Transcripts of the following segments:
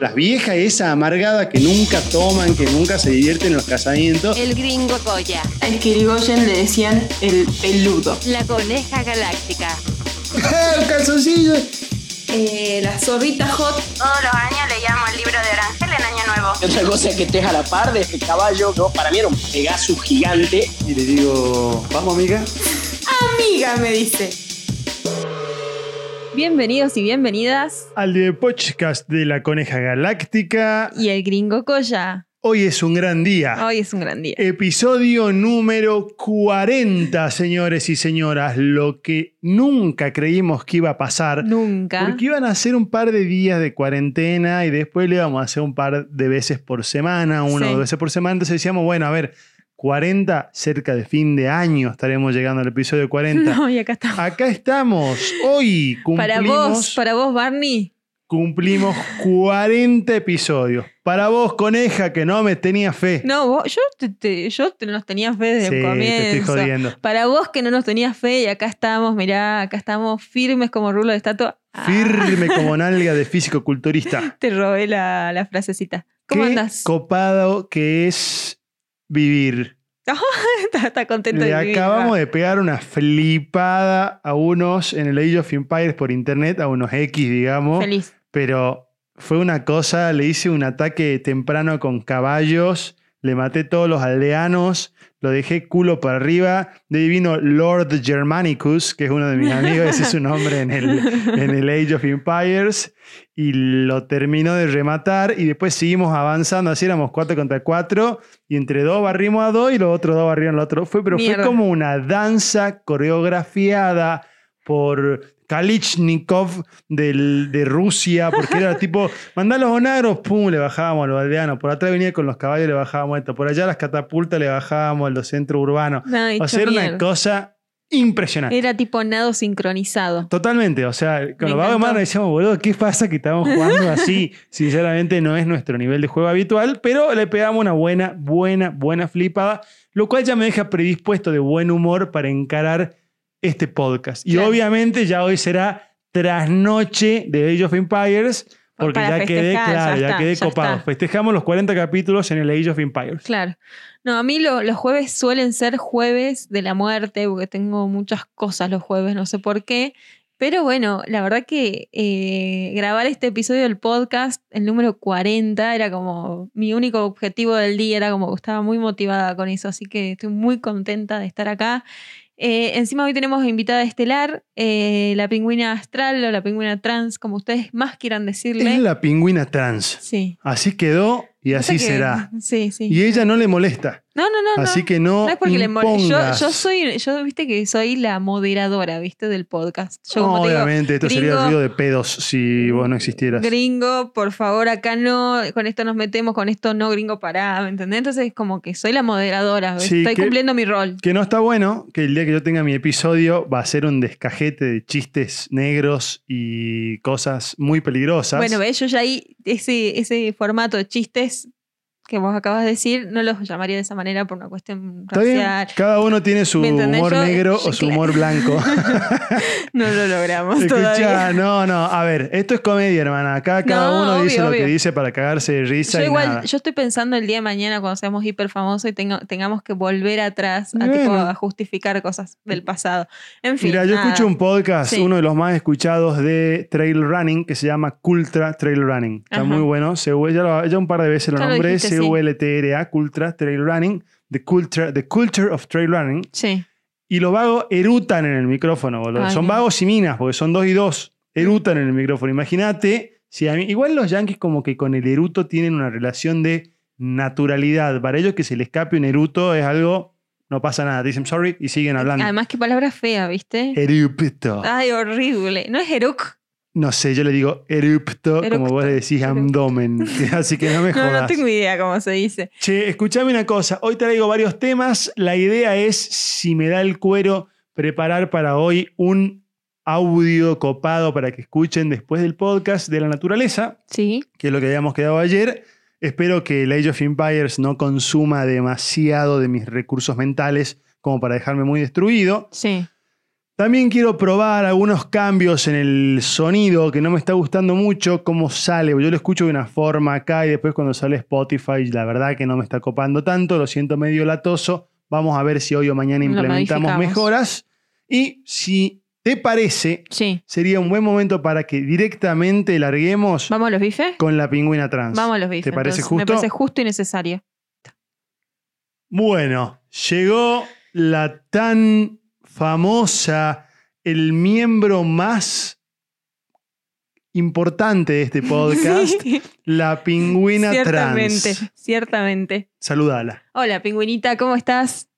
las viejas esa amargada que nunca toman, que nunca se divierten en los casamientos. El gringo Goya. A Kirigoyen le decían el peludo. La coneja galáctica. ¡El calzoncillo! Eh, la zorrita hot. Todos los años leíamos el libro de Orangel en Año Nuevo. Y otra cosa que estés a la par de este caballo, ¿no? Para mí era un Pegasus gigante. Y le digo, vamos amiga. Amiga, me dice. Bienvenidos y bienvenidas. Al de podcast de la Coneja Galáctica. Y el gringo Coya. Hoy es un gran día. Hoy es un gran día. Episodio número 40, señores y señoras. Lo que nunca creímos que iba a pasar. Nunca. Porque iban a ser un par de días de cuarentena y después le íbamos a hacer un par de veces por semana, una o dos veces por semana. Entonces decíamos, bueno, a ver, 40, cerca de fin de año estaremos llegando al episodio 40. No, y acá estamos. Acá estamos. Hoy cumplimos, Para vos, para vos, Barney. cumplimos 40 episodios. Para vos, coneja, que no me tenía fe. No, vos, yo, te, te- yo te nos tenía fe desde Sí, el te comienzo. estoy jodiendo. Para vos que no nos tenías fe y acá estamos, mirá, acá estamos firmes como rulo de estatua. Ah, Firme como nalga de físico-culturista. te robé la, la frasecita. ¿Cómo Qué andas? copado que es vivir. está, está contento Le de vivir, acabamos va. de pegar una flipada a unos en el Age of Empires por internet, a unos X, digamos. Feliz. Pero fue una cosa, le hice un ataque temprano con caballos, le maté todos los aldeanos, lo dejé culo para arriba. De ahí vino Lord Germanicus, que es uno de mis amigos, ese es su nombre en el, en el Age of Empires, y lo terminó de rematar. Y después seguimos avanzando, así éramos 4 contra 4, y entre dos barrimos a dos y los otros dos barrieron al otro. Fue, pero Mierda. fue como una danza coreografiada por Kalichnikov del- de Rusia, porque era tipo, mandá los onagros, pum, le bajábamos a los aldeanos. Por atrás venía con los caballos, le bajábamos esto. Por allá las catapultas le bajábamos a los centros urbanos. No, O sea, era una cosa impresionante. Era tipo nado sincronizado. Totalmente, o sea, con los vagos de decíamos, boludo, ¿qué pasa que estamos jugando así? Sinceramente no es nuestro nivel de juego habitual, pero le pegamos una buena, buena, buena flipada, lo cual ya me deja predispuesto de buen humor para encarar este podcast. Y Claro. obviamente ya hoy será trasnoche de Age of Empires, porque ya quedé, claro, ya ya, está, quedé ya copado. está. Festejamos los 40 capítulos en el Age of Empires. Claro. No, a mí lo- los jueves suelen ser jueves de la muerte, porque tengo muchas cosas los jueves, no sé por qué. Pero bueno, la verdad que eh, grabar este episodio del podcast, el número 40, era como mi único objetivo del día, era como que estaba muy motivada con eso, así que estoy muy contenta de estar acá. Eh, encima hoy tenemos invitada estelar, eh, la pingüina astral o la pingüina trans, como ustedes más quieran decirle. Es la pingüina trans. Sí. Así quedó y así que- será. Sí, sí. Y ella no le molesta. No, no, no. Así que no, No es porque le moleste. Yo, soy, yo viste que soy la moderadora, viste, del podcast. Yo como digo, Obviamente, esto sería ruido de pedos si vos no existieras. gringo, por favor, acá no, con esto nos metemos, con esto no, gringo, pará, ¿me entendés? Entonces como que soy la moderadora, Sí, estoy que- cumpliendo mi rol. Que no está bueno que el día que yo tenga mi episodio va a ser un descajete de chistes negros y cosas muy peligrosas. Bueno, ves, yo ya ahí, ese, ese formato de chistes que vos acabas de decir, no los llamaría de esa manera por una cuestión racial. cada uno tiene su humor Yo- negro yo- o su humor blanco. No lo logramos Escuchá, todavía. no, no, a ver, esto es comedia, hermana. Acá cada No, uno dice obvio, lo que dice para cagarse de risa Yo y igual, nada. yo estoy pensando el día de mañana cuando seamos hiper famosos y tenga- tengamos que volver atrás a, tipo, a justificar cosas del pasado. En fin. Mira, yo nada. escucho un podcast, Sí. uno de los más escuchados de trail running, que se llama Cultra Trail Running. Está Ajá. muy bueno. Se, ya, lo- ya un par de veces lo Ya lo nombré. dijiste. C-U-L-T-R-A, Cultra Trail Running. The Culture, the culture of Trail Running. Sí. Y los vagos erutan en el micrófono, boludo. Ay, son no. vagos y minas, porque son dos y dos. Erutan en el micrófono. Imagínate, si a mí, igual los yankees como que con el eruto tienen una relación de naturalidad. Para ellos que se le escape un eruto es algo, no pasa nada. Dicen sorry y siguen hablando. Además, qué palabra fea, ¿viste? Erupto. Ay, horrible. ¿No es Eruk? No sé, yo le digo erupto, como vos le decís erupto. abdomen. Así que no me No, jodas. no tengo idea cómo se dice. Che, escuchame una cosa. Hoy traigo varios temas. La idea es, si me da el cuero, preparar para hoy un audio copado para que escuchen después del podcast de la naturaleza, Sí. que es lo que habíamos quedado ayer. Espero que el Age of Empires no consuma demasiado de mis recursos mentales como para dejarme muy destruido. Sí. También quiero probar algunos cambios en el sonido que no me está gustando mucho, cómo sale. Yo lo escucho de una forma acá y después cuando sale Spotify, la verdad que no me está copando tanto, lo siento medio latoso. Vamos a ver si hoy o mañana implementamos mejoras. Y si te parece, Sí. sería un buen momento para que directamente larguemos ¿Vamos a los bifes? con la pingüina trans. Vamos a los bifes. ¿Te parece entonces. Me justo? parece justo y necesario. Bueno, llegó la tan famosa, el miembro más importante de este podcast, la pingüina ciertamente, trans. ciertamente. Saludala. Hola, pingüinita, ¿cómo estás?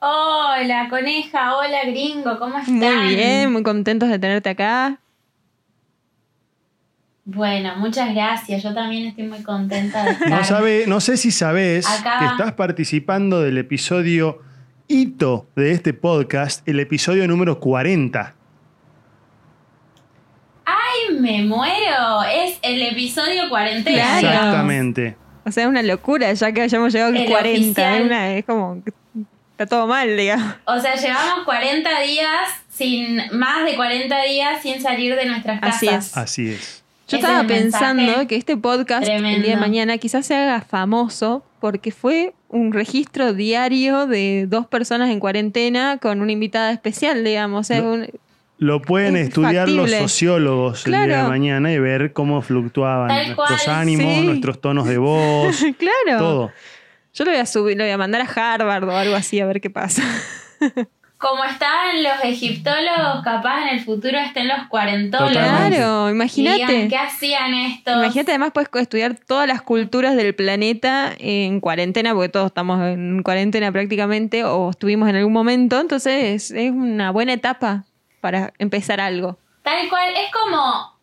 Hola, coneja, hola, gringo, ¿cómo están? Muy bien, muy contentos de tenerte acá. Bueno, muchas gracias. Yo también estoy muy contenta de estar. No, sabe, no sé si sabes Acá. que estás participando del episodio hito de este podcast, el episodio número 40. ¡Ay, me muero! Es el episodio cuarentena. Claro. digamos. Exactamente. O sea, es una locura ya que hayamos llegado al El 40. oficial. Es, una- es como que está todo mal, digamos. O sea, llevamos 40 días sin más de 40 días sin salir de nuestras casas. Así es. Así es. Yo estaba pensando que este podcast el día de mañana quizás se haga famoso porque fue un registro diario de dos personas en cuarentena con una invitada especial, digamos. O sea, Lo- un- Lo pueden Es estudiar los sociólogos el día de mañana y ver cómo fluctuaban Tal nuestros cual, ánimos, sí. nuestros tonos de voz, claro. todo. Yo lo voy a subir, lo voy a mandar a Harvard o algo así a ver qué pasa. Como estaban los egiptólogos, capaz en el futuro estén los cuarentólogos. Claro, imagínate. ¿qué hacían estos? Imagínate, además puedes estudiar todas las culturas del planeta en cuarentena, porque todos estamos en cuarentena prácticamente, o estuvimos en algún momento, entonces es una buena etapa para empezar algo. Tal cual, es como.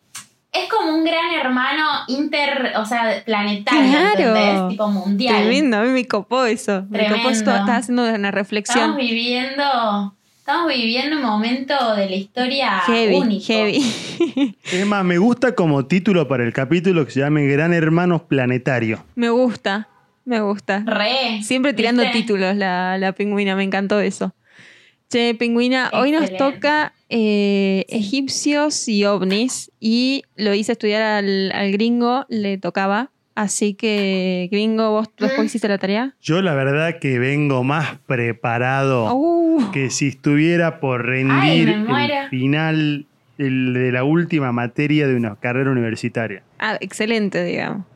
Es como un gran hermano inter. O sea, planetario. Claro. ¿entendés? Tipo mundial. Tremendo, a mí me copó eso. Me copó Tremendo. estaba haciendo una Estamos reflexión. viviendo. Estamos viviendo un momento de la historia Heavy, único. heavy. Es más, me gusta como título para el capítulo que se llame Gran Hermano Planetario. me gusta, me gusta. Re. Siempre tirando ¿viste? títulos la, la pingüina, me encantó eso. Che, pingüina, hoy nos toca eh, egipcios y ovnis y lo hice estudiar al, al gringo, le tocaba. Así que, gringo, ¿vos después hiciste la tarea? Yo la verdad que vengo más preparado Uh, que si estuviera por rendir Ay, el final el de la última materia de una carrera universitaria. ah, excelente, digamos.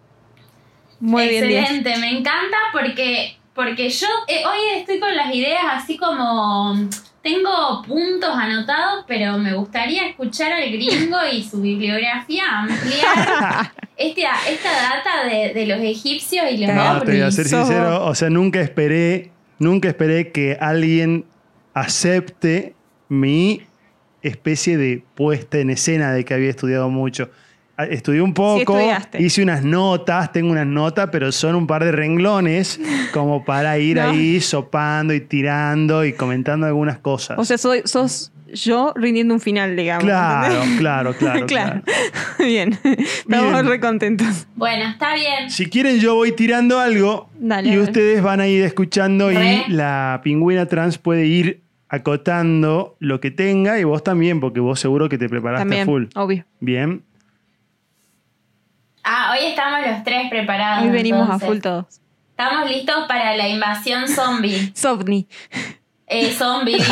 Muy bien. Excelente, me encanta porque, porque yo eh, hoy estoy con las ideas así como. Tengo puntos anotados, pero me gustaría escuchar al gringo y su bibliografía ampliar este, esta data de, de los egipcios y los. No, te voy a ser sincero, o sea, nunca esperé, nunca esperé que alguien acepte mi especie de puesta en escena de que había estudiado mucho. Ah, Estudié un poco, hice unas notas, tengo unas notas, pero son un par de renglones como para ir No. ahí sopando y tirando y comentando algunas cosas. O sea, soy, sos yo rindiendo un final, digamos. claro, ¿entendés? claro, claro, claro. bien. Estamos Bien. re contentos. Bueno, está bien. Si quieren, yo voy tirando algo Dale, y ustedes van a ir escuchando Re. y la pingüina trans puede ir acotando lo que tenga y vos también, porque vos seguro que te preparaste También, a full. obvio. Bien. Ah, hoy estamos los tres preparados. Hoy venimos entonces. a full todos. Estamos listos para la invasión zombie. Sovni. Eh, zombie, digo.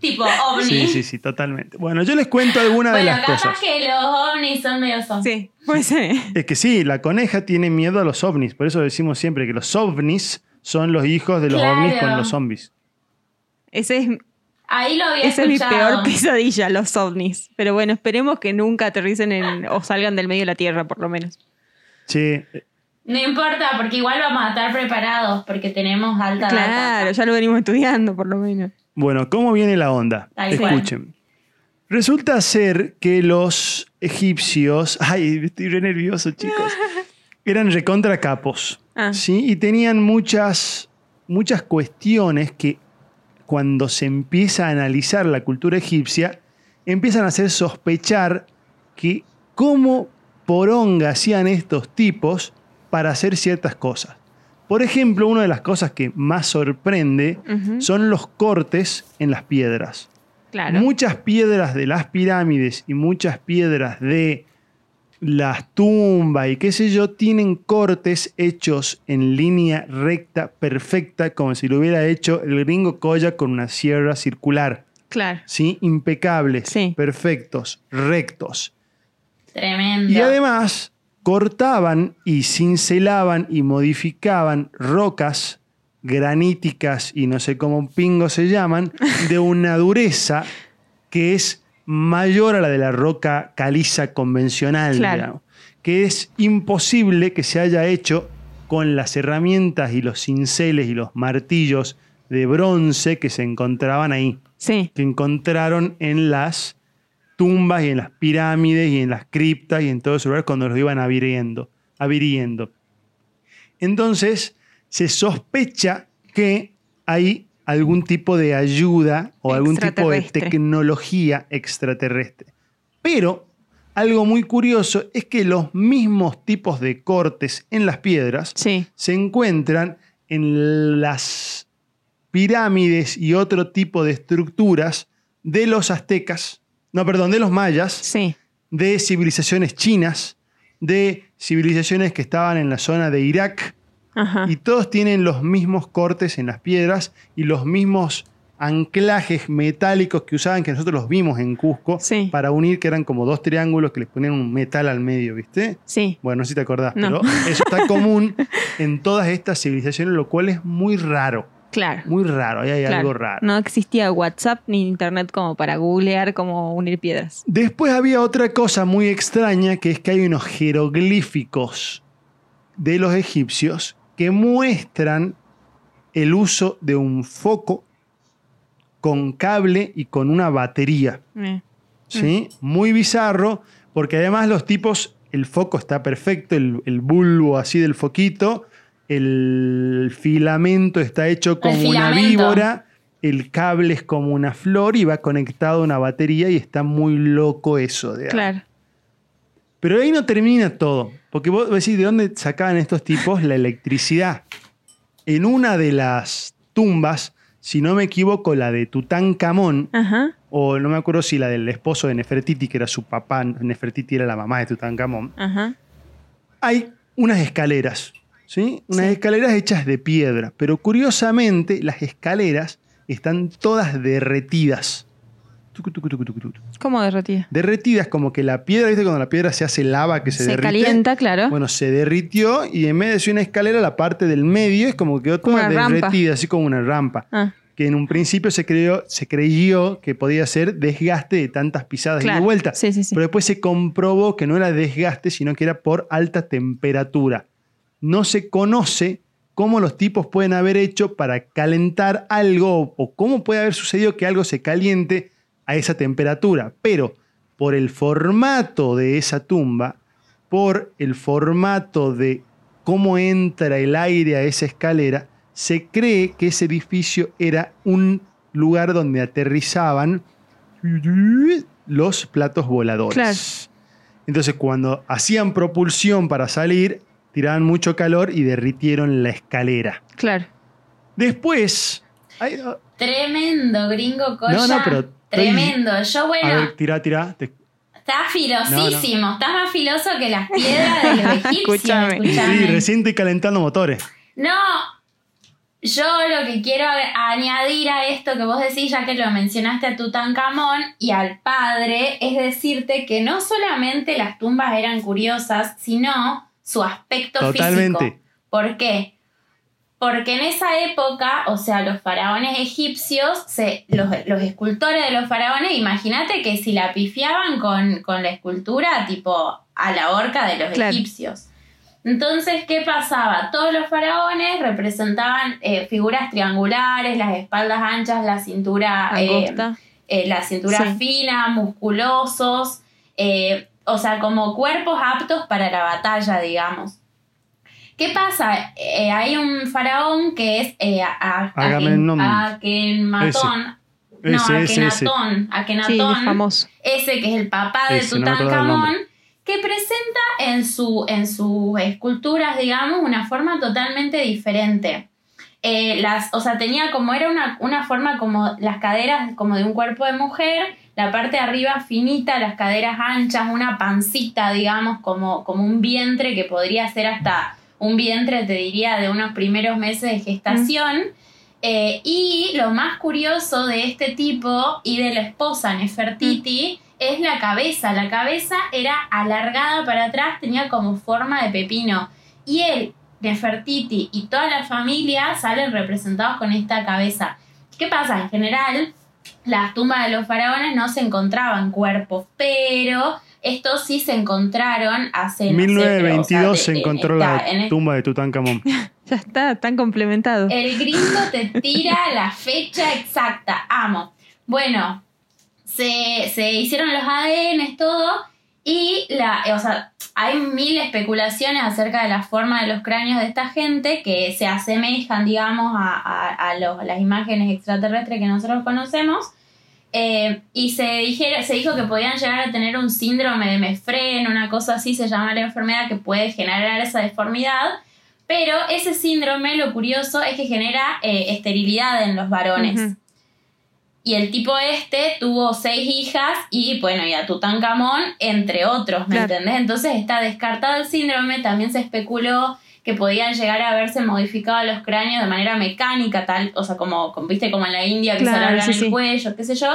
tipo ovni. Sí, sí, sí, totalmente. Bueno, yo les cuento algunas de Bueno, las capaz cosas. que los ovnis son medio zombies. Sí, puede ser. Es que sí, la coneja tiene miedo a los ovnis, por eso decimos siempre que los ovnis son los hijos de los Claro. ovnis con los zombies. Ese es, Ahí lo había esa es mi peor pesadilla, los ovnis. Pero bueno, esperemos que nunca aterricen en, o salgan del medio de la Tierra, por lo menos. Che, No importa, porque igual vamos a estar preparados porque tenemos alta Claro, data. ya lo venimos estudiando, por lo menos. Bueno, ¿cómo viene la onda? Tal cual. Escuchen. Resulta ser que los egipcios, ay, estoy re nervioso, chicos, eran recontra capos, Ah. ¿sí? Y tenían muchas, muchas cuestiones que cuando se empieza a analizar la cultura egipcia, empiezan a hacer sospechar que cómo poronga hacían estos tipos para hacer ciertas cosas. Por ejemplo, una de las cosas que más sorprende son los cortes en las piedras. Claro. Muchas piedras de las pirámides y muchas piedras de las tumbas y qué sé yo, tienen cortes hechos en línea recta, perfecta, como si lo hubiera hecho el gringo Koya con una sierra circular. Claro. ¿Sí? Impecables, Sí. perfectos, rectos. Tremendo. Y además cortaban y cincelaban y modificaban rocas graníticas y no sé cómo pingo se llaman, de una dureza que es mayor a la de la roca caliza convencional, Claro. digamos, que es imposible que se haya hecho con las herramientas y los cinceles y los martillos de bronce que se encontraban ahí Sí. que encontraron en las tumbas y en las pirámides y en las criptas y en todos esos lugares cuando los iban aviriendo. aviriendo. Entonces, se sospecha que hay algún tipo de ayuda o algún tipo de tecnología extraterrestre. Pero algo muy curioso es que los mismos tipos de cortes en las piedras Sí. se encuentran en las pirámides y otro tipo de estructuras de los aztecas, no, perdón, de los mayas, Sí. de civilizaciones chinas, de civilizaciones que estaban en la zona de Irak, Ajá. y todos tienen los mismos cortes en las piedras y los mismos anclajes metálicos que usaban, que nosotros los vimos en Cusco, Sí. para unir, que eran como dos triángulos que les ponían un metal al medio, ¿viste? Sí. Bueno, no sé si te acordás, No. pero eso está común en todas estas civilizaciones, lo cual es muy raro. Claro. Muy raro, ahí hay Claro. algo raro. No existía WhatsApp ni internet como para googlear cómo unir piedras. Después había otra cosa muy extraña, que es que hay unos jeroglíficos de los egipcios que muestran el uso de un foco con cable y con una batería. Eh, ¿sí? Muy bizarro, porque además los tipos, el foco está perfecto, el, el bulbo así del foquito, el filamento está hecho como una víbora, el cable es como una flor y va conectado a una batería y está muy loco eso. digamos. Claro. Pero ahí no termina todo, porque vos decís, ¿de dónde sacaban estos tipos la electricidad? En una de las tumbas, si no me equivoco, la de Tutankamón, Ajá. o no me acuerdo si la del esposo de Nefertiti, que era su papá, Nefertiti era la mamá de Tutankamón, Ajá. hay unas escaleras, ¿sí? Unas Sí. escaleras hechas de piedra, pero curiosamente las escaleras están todas derretidas. Tucu, tucu, tucu, tucu, tucu. ¿Cómo derretida? Derretidas como que la piedra, ¿viste? Cuando la piedra se hace lava que se, Se, derrite. calienta, claro. Bueno, se derritió y en vez de ser una escalera, la parte del medio es como que quedó toda rampa. derretida, así como una rampa. Ah, Que en un principio se, creyó, se creyó que podía ser desgaste de tantas pisadas y de vuelta. Sí, sí, sí. Pero después se comprobó que no era desgaste, sino que era por alta temperatura. No se conoce cómo los tipos pueden haber hecho para calentar algo o cómo puede haber sucedido que algo se caliente a esa temperatura. Pero por el formato de esa tumba, por el formato de cómo entra el aire a esa escalera, se cree que ese edificio era un lugar donde aterrizaban los platos voladores. Claro. Entonces, cuando hacían propulsión para salir, tiraban mucho calor y derritieron la escalera. Claro. Después. ay, ah, Tremendo, gringo coya. No, no, pero Tremendo. Yo, a bueno, ver, tira, tira. te- está filosísimo. Está más filoso que las piedras de los egipcios. Escúchame. escúchame. Sí, recién estoy calentando motores. No, yo lo que quiero añadir a esto que vos decís, ya que lo mencionaste a Tutankamón y al padre, es decirte que no solamente las tumbas eran curiosas, sino su aspecto Totalmente. físico. ¿Por qué? Porque en esa época, o sea, los faraones egipcios, se, los, los escultores de los faraones, imagínate que si la pifiaban con, con la escultura, tipo a la horca de los Claro. egipcios. Entonces, ¿qué pasaba? Todos los faraones representaban eh, figuras triangulares, las espaldas anchas, la cintura, eh, eh, la cintura Sí. fina, musculosos, o sea, como cuerpos aptos para la batalla, digamos. ¿Qué pasa? Eh, hay un faraón que es eh, a-. Akenmatón. No, Ese, ese, ese. Akenatón. Sí, Akenatón famoso. ese que es el papá de Ese, no Tutankamón, que presenta en, su, en sus esculturas, digamos, una forma totalmente diferente. Eh, las, o sea, tenía como, era una, una forma como las caderas como de un cuerpo de mujer, la parte de arriba finita, las caderas anchas, una pancita, digamos, como, como un vientre que podría ser hasta un vientre, te diría, de unos primeros meses de gestación. Eh, y lo más curioso de este tipo y de la esposa Nefertiti es la cabeza. La cabeza era alargada para atrás, tenía como forma de pepino. Y él, Nefertiti y toda la familia salen representados con esta cabeza. ¿Qué pasa? En general, las tumbas de los faraones no se encontraban cuerpos, pero estos sí se encontraron hace... No sé, 1922 o sea, se de- encontró está la en el- tumba de Tutankamón. Ya está, tan complementado. El gringo te tira la fecha exacta. Amo. Bueno, se, se hicieron los ADN, todo. Y la, o sea, hay mil especulaciones acerca de la forma de los cráneos de esta gente que se asemejan, digamos, a, a- a los- a las imágenes extraterrestres que nosotros conocemos. Eh, y se, dijera, se dijo que podían llegar a tener un síndrome de Mefren, una cosa así se llama la enfermedad que puede generar esa deformidad. Pero ese síndrome, lo curioso, es que genera eh, esterilidad en los varones. Y el tipo este tuvo seis hijas y, bueno, y a Tutankamón, entre otros, ¿me Claro. entendés? Entonces está descartado el síndrome, también se especuló que podían llegar a haberse modificado los cráneos de manera mecánica, tal, o sea, como, como, viste, como en la India que Claro, se sí, el sí. cuello, qué sé yo.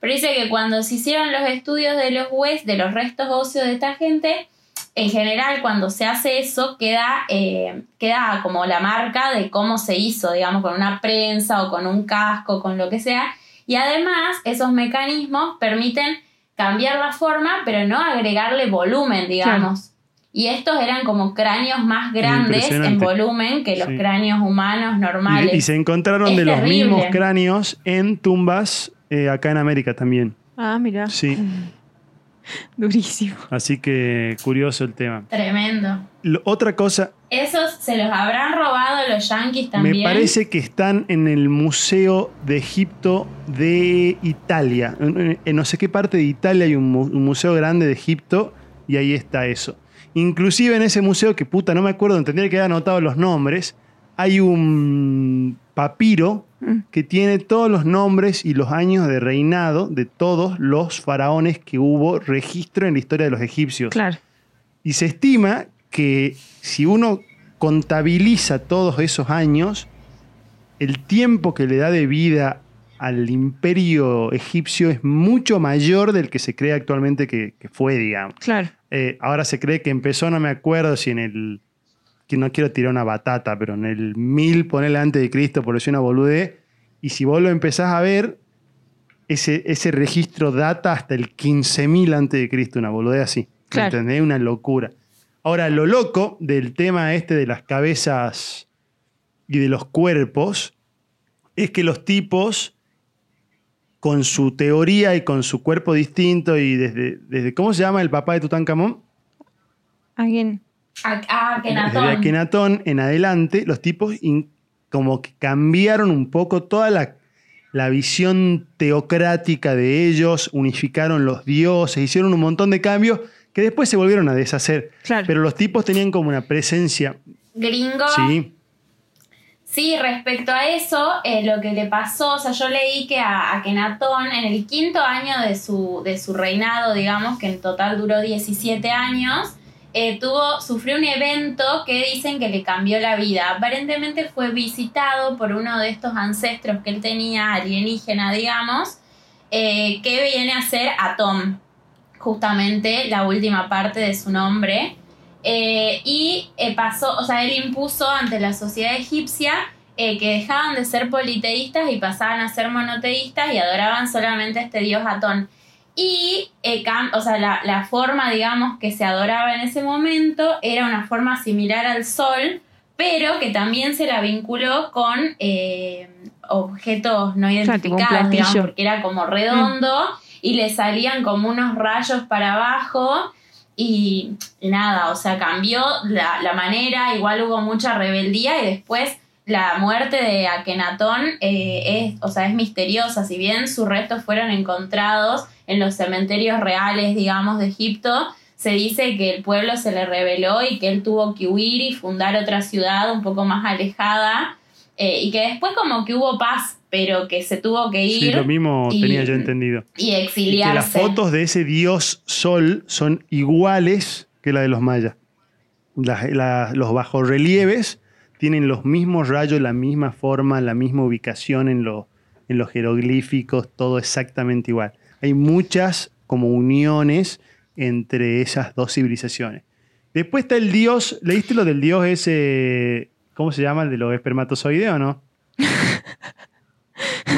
Pero dice que cuando se hicieron los estudios de los huesos, de los restos óseos de esta gente, en general cuando se hace eso queda, eh, queda como la marca de cómo se hizo, digamos, con una prensa o con un casco, con lo que sea. Y además esos mecanismos permiten cambiar la forma, pero no agregarle volumen, digamos. Y estos eran como cráneos más grandes en volumen que los Sí. cráneos humanos normales. Y, y se encontraron Es de los mismos cráneos en tumbas eh, acá en América también. Ah, mira. Sí, Durísimo. así que curioso el tema. Tremendo. Lo- otra cosa, Esos se los habrán robado los yankees también. me parece que están en el Museo de Egipto de Italia. En, en no sé qué parte de Italia hay un, mu- un museo grande de Egipto y ahí está eso. Inclusive en ese museo, que puta, no me acuerdo, tendría que haber anotado los nombres, hay un papiro Mm. que tiene todos los nombres y los años de reinado de todos los faraones que hubo registro en la historia de los egipcios. Claro. Y se estima que si uno contabiliza todos esos años, el tiempo que le da de vida al imperio egipcio es mucho mayor del que se cree actualmente que, que fue, digamos. Claro. Eh, ahora se cree que empezó, no me acuerdo si en el. que no quiero tirar una batata, pero en el 1000, ponele antes de Cristo, por decir una boludez. Y si vos lo empezás a ver, ese, ese registro data hasta el 15.000 antes de Cristo, una boludez así. ¿Me Claro. ¿Entendés? Una locura. Ahora, lo loco del tema este de las cabezas y de los cuerpos es que los tipos, con su teoría y con su cuerpo distinto y desde, desde ¿cómo se llama el papá de Tutankamón? Alguien. Ah, ah, Desde Akenatón. Akenatón en adelante, los tipos in- como que cambiaron un poco toda la, la visión teocrática de ellos, unificaron los dioses, hicieron un montón de cambios que después se volvieron a deshacer. Claro. Pero los tipos tenían como una presencia, Gringo. sí, Sí, respecto a eso, eh, lo que le pasó, o sea, yo leí que a Akenatón, en el quinto año de su, de su reinado, digamos, que en total duró 17 años, eh, tuvo, sufrió un evento que dicen que le cambió la vida. Aparentemente fue visitado por uno de estos ancestros que él tenía, alienígena, digamos, eh, que viene a ser Atom, justamente la última parte de su nombre. Eh, y eh, pasó, o sea, él impuso ante la sociedad egipcia eh, que dejaban de ser politeístas y pasaban a ser monoteístas y adoraban solamente a este dios Atón. Y, o sea, la, la forma, digamos, que se adoraba en ese momento era una forma similar al sol, pero que también se la vinculó con objetos no identificados, digamos, porque era como redondo y le salían como unos rayos para abajo y nada, o sea, cambió la, la manera, igual hubo mucha rebeldía y después la muerte de Akenatón eh, es, o sea, es misteriosa, si bien sus restos fueron encontrados en los cementerios reales, digamos, de Egipto, se dice que el pueblo se le rebeló y que él tuvo que huir y fundar otra ciudad un poco más alejada eh, y que después como que hubo paz, pero que se tuvo que ir Sí, lo mismo y- tenía yo entendido. y Y que exiliarse. las fotos de ese dios sol son iguales que la de los mayas. Las- los bajorrelieves tienen los mismos rayos, la misma forma, la misma ubicación en, lo- en los jeroglíficos, todo exactamente igual. Hay muchas como uniones entre esas dos civilizaciones. Después está el dios, ¿leíste lo del dios ese, ¿cómo se llama? El de los espermatozoides o no?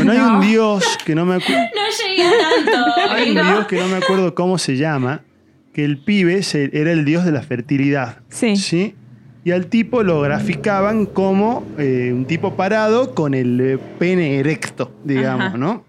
Bueno, hay un dios que no me acuerdo. No llegué tanto. Hay un ¿no? dios que no me acuerdo cómo se llama, que el pibe se- era el dios de la fertilidad. Sí. Y al tipo lo graficaban como eh, un tipo parado con el eh, pene erecto, digamos, Ajá. ¿no?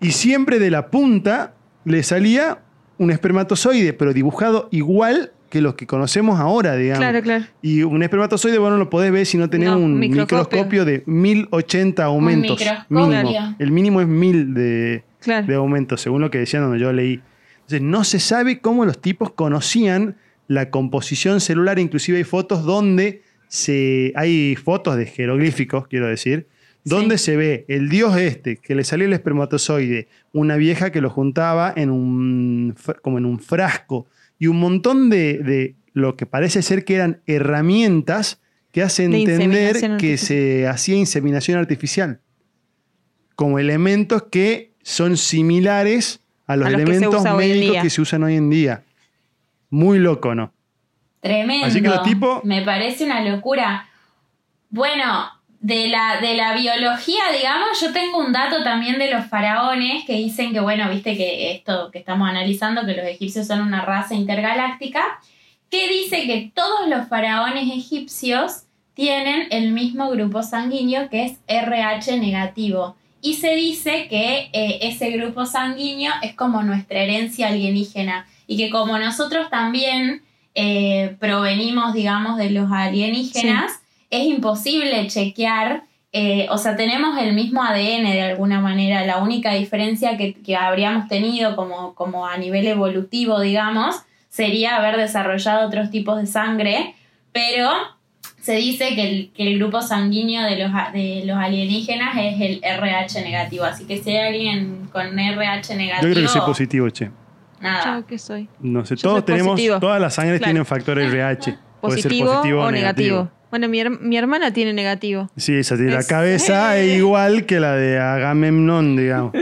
Y siempre de la punta le salía un espermatozoide, pero dibujado igual que los que conocemos ahora, digamos. Claro, claro. Y un espermatozoide, bueno, lo podés ver si no tenés No, un microscopio. microscopio de 1080 aumentos. microscopio. Mínimo. El mínimo es 1000 de, Claro. de aumento, según lo que decían donde yo leí. Entonces, no se sabe cómo los tipos conocían la composición celular, inclusive hay fotos donde se, hay fotos de jeroglíficos, quiero decir, donde se ve el dios este, que le salía el espermatozoide, una vieja que lo juntaba en un, como en un frasco, y un montón de, de lo que parece ser que eran herramientas que hacen De entender que artificial. se hacía inseminación artificial como elementos que son similares a los A los que se elementos médicos que se usan hoy en día. Muy loco, ¿no? Tremendo. Así que los tipos- Me parece una locura. Bueno, de la, de la biología, digamos, yo tengo un dato también de los faraones que dicen que, bueno, viste que esto que estamos analizando, que los egipcios son una raza intergaláctica, que dice que todos los faraones egipcios tienen el mismo grupo sanguíneo que es RH negativo. Y se dice que eh, ese grupo sanguíneo es como nuestra herencia alienígena y que como nosotros también eh, provenimos, digamos, de los alienígenas, es imposible chequear, eh, o sea, tenemos el mismo ADN de alguna manera, la única diferencia que, que habríamos tenido como, como a nivel evolutivo, digamos, sería haber desarrollado otros tipos de sangre, pero se dice que el, que el grupo sanguíneo de los, a- de los alienígenas es el RH negativo, así que si hay alguien con RH negativo, Yo creo que soy positivo, che. nada. ¿Yo qué soy? No sé, Yo todos soy tenemos, positivo. todas las sangres Claro. tienen factor RH. Puede ser ¿Positivo, positivo o negativo? Bueno, mi, her- mi hermana tiene negativo. Sí, esa tiene la Es- cabeza es igual que la de Agamemnon, digamos.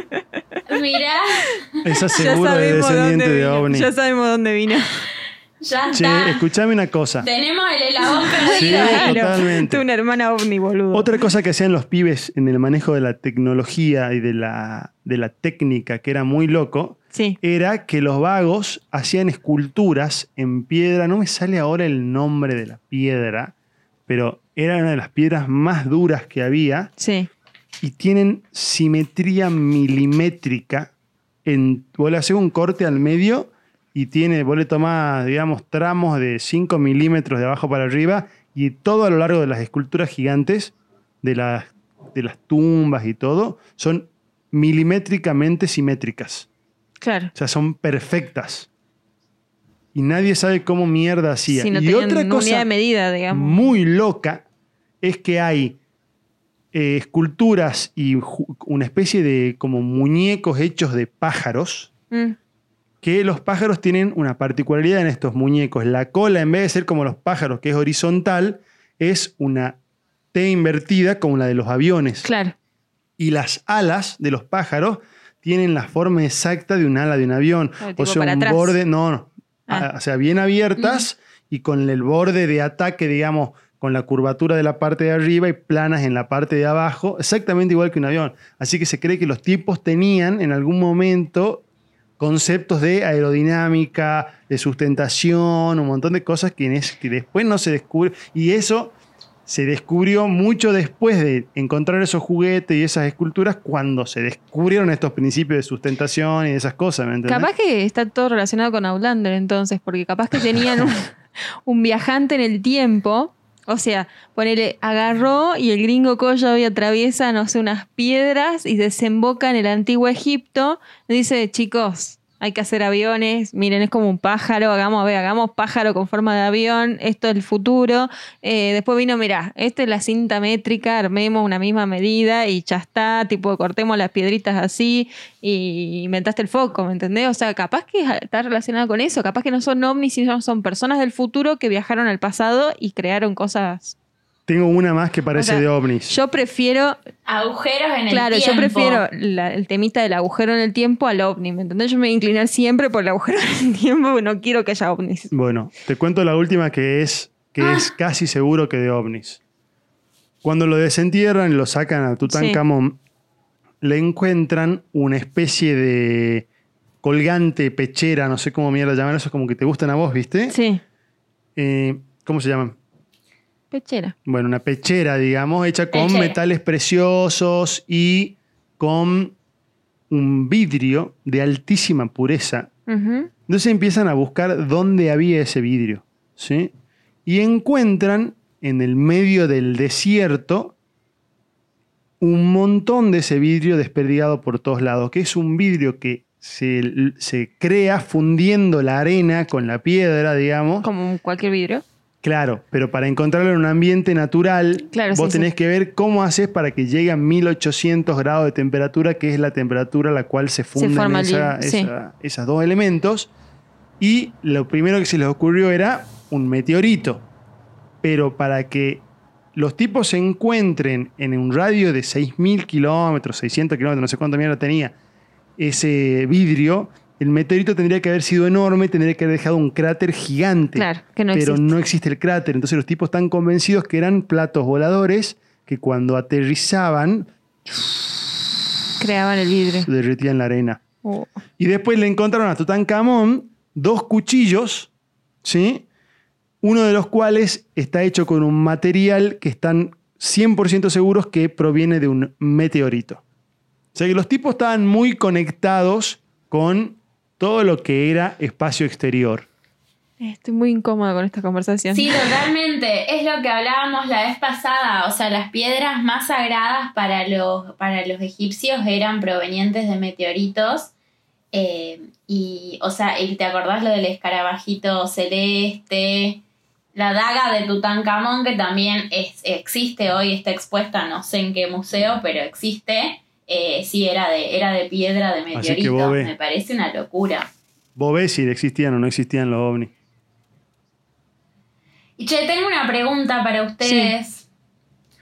Mira, Esa seguro de descendiente de ovni. Ya sabemos dónde vino. ya Che, está. escuchame una cosa. Tenemos el eslabón Sí, perdido. totalmente. Tuve una hermana ovni, boludo. Otra cosa que hacían los pibes en el manejo de la tecnología y de la, de la técnica, que era muy loco, Sí. era que los vagos hacían esculturas en piedra. No me sale ahora el nombre de la piedra, pero era una de las piedras más duras que había Sí. y tienen simetría milimétrica. En, vos le haces un corte al medio y tiene, vos le tomás, digamos, tramos de 5 milímetros de abajo para arriba y todo a lo largo de las esculturas gigantes, de las, de las tumbas y todo, son milimétricamente simétricas. Claro. O sea, son perfectas. Y nadie sabe cómo mierda hacía. Si no y otra cosa de medida, digamos. muy loca es que hay eh, esculturas y una especie de como muñecos hechos de pájaros, Mm. que los pájaros tienen una particularidad en estos muñecos. La cola, en vez de ser como los pájaros, que es horizontal, es una T invertida como la de los aviones. Claro. Y las alas de los pájaros tienen la forma exacta de un ala de un avión. O sea, un atrás. borde, no, no. Ah. Ah, O sea, bien abiertas y con el borde de ataque, digamos, con la curvatura de la parte de arriba y planas en la parte de abajo, exactamente igual que un avión. Así que se cree que los tipos tenían en algún momento conceptos de aerodinámica, de sustentación, un montón de cosas que, que después no se descubre. Y eso se descubrió mucho después de encontrar esos juguetes y esas esculturas cuando se descubrieron estos principios de sustentación y esas cosas, ¿me? Capaz que está todo relacionado con Outlander entonces, porque capaz que tenían un, un viajante en el tiempo. O sea, ponele, agarró y el gringo y atraviesa, no sé, unas piedras y desemboca en el antiguo Egipto. Dice, chicos, hay que hacer aviones, miren, es como un pájaro, hagamos, a hagamos pájaro con forma de avión, esto es el futuro. Eh, después vino, mirá, esta es la cinta métrica, armemos una misma medida y ya está, tipo, cortemos las piedritas así y inventaste el foco, ¿me entendés? O sea, capaz que está relacionado con eso, capaz que no son ovnis, sino son personas del futuro que viajaron al pasado y crearon cosas. Tengo una más que parece O sea, de ovnis. Yo prefiero Agujeros en el Claro, tiempo. yo prefiero la- el temita del agujero en el tiempo al ovni, ¿me entendés? Yo me voy a inclinar siempre por el agujero en el tiempo porque no quiero que haya ovnis. Bueno, te cuento la última que es que Ah. es casi seguro que de ovnis. Cuando lo desentierran y lo sacan a Tutankamón, le encuentran una especie de colgante, pechera, no sé cómo mierda llaman eso, como que te gustan a vos, ¿viste? Sí, Eh, ¿Cómo se llaman? Pechera. Bueno, una pechera, digamos, hecha con Pechera. metales preciosos y con un vidrio de altísima pureza. Entonces empiezan a buscar dónde había ese vidrio, ¿sí? Y encuentran en el medio del desierto un montón de ese vidrio desperdigado por todos lados, que es un vidrio que se, se crea fundiendo la arena con la piedra, digamos. Como cualquier vidrio. Claro, pero para encontrarlo en un ambiente natural, Claro, vos sí, tenés sí. que ver cómo haces para que llegue a 1800 grados de temperatura, que es la temperatura a la cual se esa- hilo, sí. esa- esos dos elementos. Y lo primero que se les ocurrió era un meteorito. Pero para que los tipos se encuentren en un radio de 6.000 kilómetros, 600 kilómetros, no sé cuánto mierda tenía, ese vidrio, el meteorito tendría que haber sido enorme, tendría que haber dejado un cráter gigante Claro, que no pero existe. no existe el cráter. Entonces los tipos están convencidos que eran platos voladores que cuando aterrizaban Creaban el vidrio. se derretían la arena. Oh. Y después le encontraron a Tutankamón dos cuchillos, ¿sí? Uno de los cuales está hecho con un material que están 100% seguros que proviene de un meteorito. O sea que los tipos estaban muy conectados con todo lo que era espacio exterior. Estoy muy incómoda con esta conversación. Sí, totalmente. Es lo que hablábamos la vez pasada. O sea, las piedras más sagradas para los, para los egipcios eran provenientes de meteoritos. Eh, y, o sea, y te acordás lo del escarabajito celeste, la daga de Tutankamón, que también es, existe hoy, está expuesta, no sé en qué museo, pero existe. Eh, sí, era de, era de piedra de Así que meteorito. vos. Me parece una locura. Vos ves si existían o no existían los ovnis. Y che, tengo una pregunta para ustedes.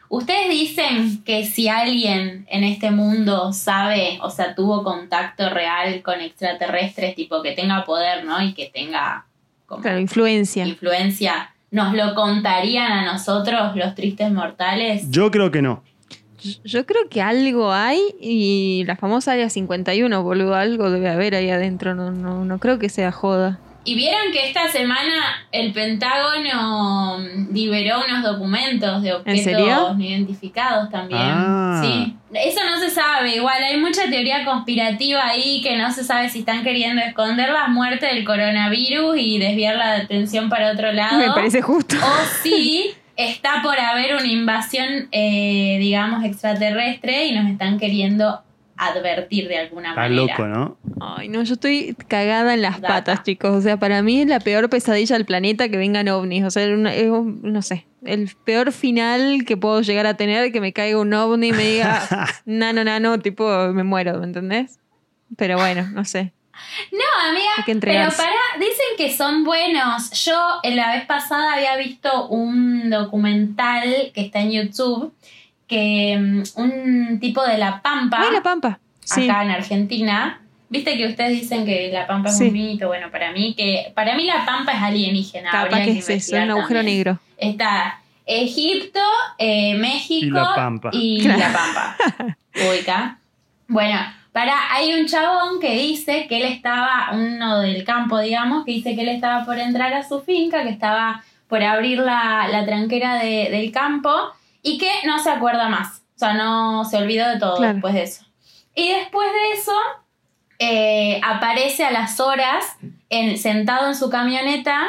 Ustedes dicen que si alguien en este mundo sabe, o sea, tuvo contacto real con extraterrestres, tipo que tenga poder, ¿no? Y que tenga como Claro, influencia. influencia, ¿nos lo contarían a nosotros, los tristes mortales? Yo creo que no. Yo creo que algo hay y la famosa área 51, boludo, algo debe haber ahí adentro, no, no, no creo que sea joda. Y vieron que esta semana el Pentágono liberó unos documentos de objetos no identificados también. Ah. Sí. Eso no se sabe. Igual hay mucha teoría conspirativa ahí que no se sabe si están queriendo esconder las muertes del coronavirus y desviar la atención para otro lado. Me parece justo. O si está por haber una invasión, eh, digamos, extraterrestre y nos están queriendo advertir de alguna Está manera. loco, ¿no? Ay, no, yo estoy cagada en las Data. patas, chicos. O sea, para mí es la peor pesadilla del planeta que vengan ovnis. O sea, una- es un- no sé, el peor final que puedo llegar a tener, que me caiga un ovni y me diga, nano, nano, tipo, me muero, ¿me entendés? Pero bueno, no sé. No, amiga, Hay que pero para, dicen que son buenos. Yo en la vez pasada había visto un documental que está en YouTube, que mm, un tipo de La Pampa, Ay, la pampa. Sí. acá en Argentina, viste que ustedes dicen que La Pampa es Sí. un mito, bueno, para mí que para mí La Pampa es alienígena. Capaz habría que que es eso, un agujero también. negro. Está Egipto, eh, México Y La Pampa. y Claro. La Pampa. Ubica. Bueno, para, hay un chabón que dice que él estaba, uno del campo, digamos, que dice que él estaba por entrar a su finca, que estaba por abrir la, la tranquera de- del campo y que no se acuerda más. O sea, no se olvidó de todo Claro. después de eso. Y después de eso, eh, aparece a las horas en- sentado en su camioneta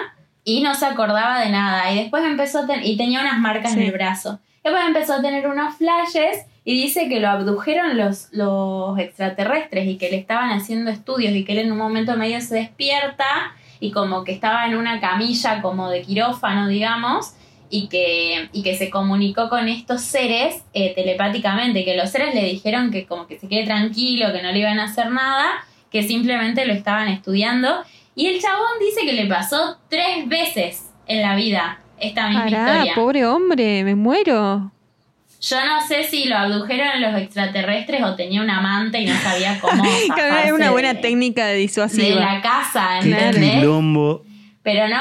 y no se acordaba de nada. Y después empezó a ten- y tenía unas marcas Sí. en el brazo. Después empezó a tener unos flashes y dice que lo abdujeron los, los extraterrestres y que le estaban haciendo estudios y que él en un momento medio se despierta y como que estaba en una camilla como de quirófano, digamos, y que, y que se comunicó con estos seres eh, telepáticamente, que los seres le dijeron que como que se quede tranquilo, que no le iban a hacer nada, que simplemente lo estaban estudiando. Y el chabón dice que le pasó tres veces en la vida esta misma historia. pobre hombre, me muero. Yo no sé si lo abdujeron los extraterrestres o tenía un amante y no sabía cómo. Es una buena de- técnica de De disuasiva. la casa, Qué ¿entendés? quilombo Pero no,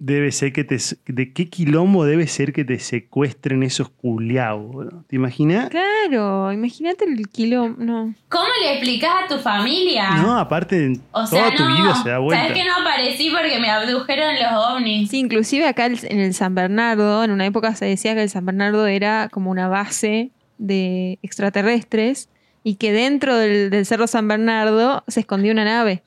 debe ser que te. ¿De qué quilombo debe ser que te secuestren esos culiados? ¿Te imaginas? Claro, imagínate el kilo. No. ¿cómo le explicás a tu familia? No, aparte, o sea, toda tu vida se da vuelta. ¿Sabes que no aparecí porque me abdujeron los ovnis? Sí, inclusive acá en el San Bernardo, en una época se decía que el San Bernardo era como una base de extraterrestres y que dentro del, del Cerro San Bernardo se escondía una nave.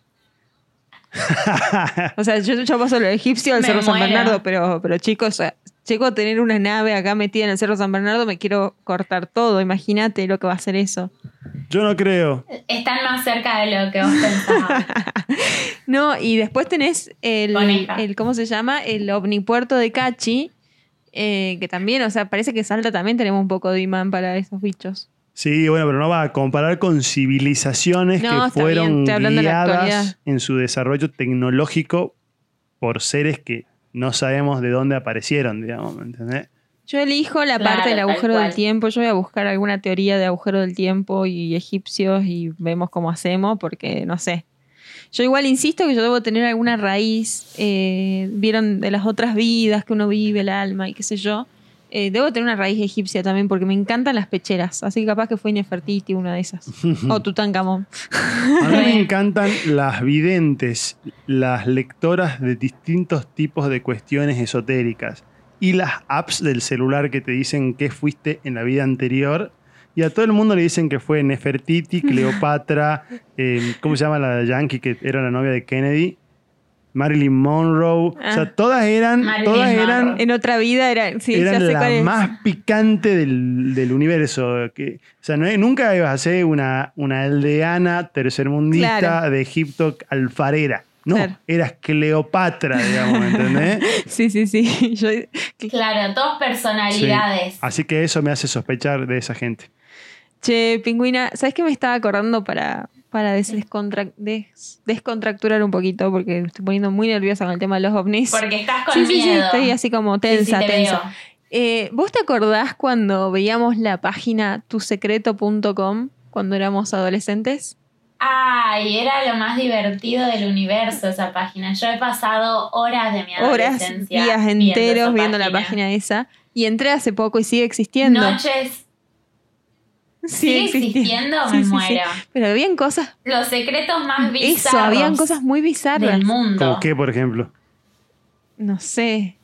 O sea, yo, yo paso lo egipcio al Me Cerro San. Bernardo, pero, pero chicos, sea, llego a tener una nave acá metida en el Cerro San Bernardo, me quiero cortar todo. Imagínate lo que va a ser eso. Yo no creo. Están más cerca de lo que vos pensabas. No, y después tenés el, el ¿cómo se llama? El omnipuerto de Cachi, eh, que también, o sea, parece que Salta también tenemos un poco de imán para esos bichos. Sí, bueno, pero no va a comparar con civilizaciones No, que bien, fueron guiadas en su desarrollo tecnológico por seres que no sabemos de dónde aparecieron, digamos, ¿me entendés? Yo elijo la Claro, parte del agujero del tiempo. Yo voy a buscar alguna teoría de agujero del tiempo y egipcios y vemos cómo hacemos, porque no sé. Yo igual insisto que yo debo tener alguna raíz. eh, Vieron de las otras vidas que uno vive, el alma y qué sé yo. Eh, debo tener una raíz egipcia también porque me encantan las pecheras. Así que capaz que fue Nefertiti una de esas. o Tutankamón. A mí me encantan las videntes, las lectoras de distintos tipos de cuestiones esotéricas y las apps del celular que te dicen qué fuiste en la vida anterior. Y a todo el mundo le dicen que fue Nefertiti, Cleopatra, eh, ¿cómo se llama la yankee que era la novia de Kennedy? Marilyn Monroe. O Ah. sea, todas eran, Marilyn todas Monroe. eran En otra vida era. Sí, ya eran sé la cuál es. más picante del, del universo. Que, o sea, no, nunca ibas a ser una, una aldeana tercermundista Claro. de Egipto alfarera. No, Claro. eras Cleopatra, digamos, ¿me entendés? Sí, sí, sí. Yo- Claro, dos personalidades. Sí. Así que eso me hace sospechar de esa gente. Che, pingüina, ¿sabes qué me estaba acordando para, para des- descontra- des- descontracturar un poquito? Porque me estoy poniendo muy nerviosa con el tema de los ovnis. Porque estás con sí, sí, sí, miedo. estoy así como Sí, tensa, sí, te tensa. Eh, ¿Vos te acordás cuando veíamos la página tusecreto.com cuando éramos adolescentes? Ay, era lo más divertido del universo esa página. Yo he pasado horas de mi Horas, adolescencia. días viendo enteros viendo la página esa. Y entré hace poco y sigue existiendo. Noches. ¿Sigue existiendo? Me muero. Pero habían cosas. Los secretos más bizarros Eso, habían cosas muy bizarras. del mundo. ¿Como qué, por ejemplo? No sé.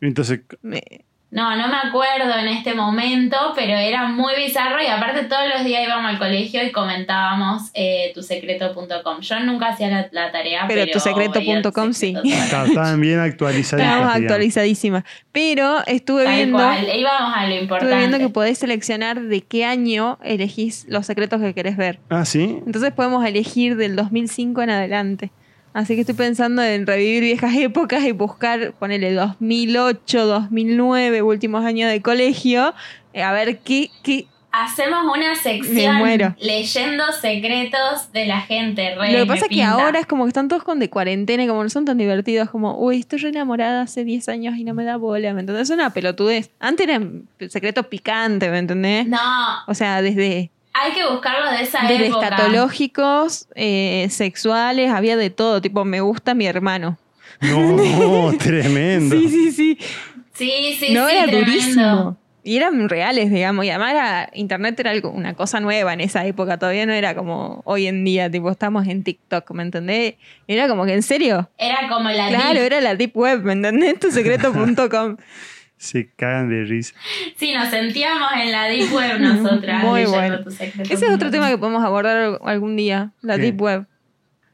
Entonces, me- No, no me acuerdo en este momento, pero era muy bizarro y aparte todos los días íbamos al colegio y comentábamos eh, tusecreto.com. Yo nunca hacía la, la tarea, Pero pero, tusecreto.com sí. Estaban bien actualizadas. Estábamos actualizadísimas. Pero estuve Tal viendo. cual, íbamos a lo importante. Estuve viendo que podés seleccionar de qué año elegís los secretos que querés ver. Ah, sí. Entonces podemos elegir del 2005 en adelante. Así que estoy pensando en revivir viejas épocas y buscar, ponele 2008, 2009, últimos años de colegio, eh, a ver qué, qué, Hacemos una sección leyendo secretos de la gente. Re, Lo que pasa es que ahora es como que están todos con de cuarentena y como no son tan divertidos, como, uy, estoy re enamorada hace 10 años y no me da bola, ¿me entendés? Es una pelotudez. Antes eran secretos picantes, ¿me entendés? No, O sea, desde, hay que buscarlos de esa desde época. escatológicos, eh, sexuales, había de todo, tipo, me gusta mi hermano. No, tremendo. Sí, sí, sí. Sí, sí, no sí, era tremendo. durísimo. Y eran reales, digamos. Y además era- internet era algo, una cosa nueva en esa época. Todavía no era como hoy en día, tipo, estamos en TikTok, ¿me entendés? Era como que, ¿en serio? Era como la Claro, deep- era la deep web, ¿me entendés? Tusecreto.com. Se cagan de risa. Sí, nos sentíamos en la deep web nosotras. Muy bueno. Ese es otro tema que podemos abordar algún día, la ¿Qué? deep web.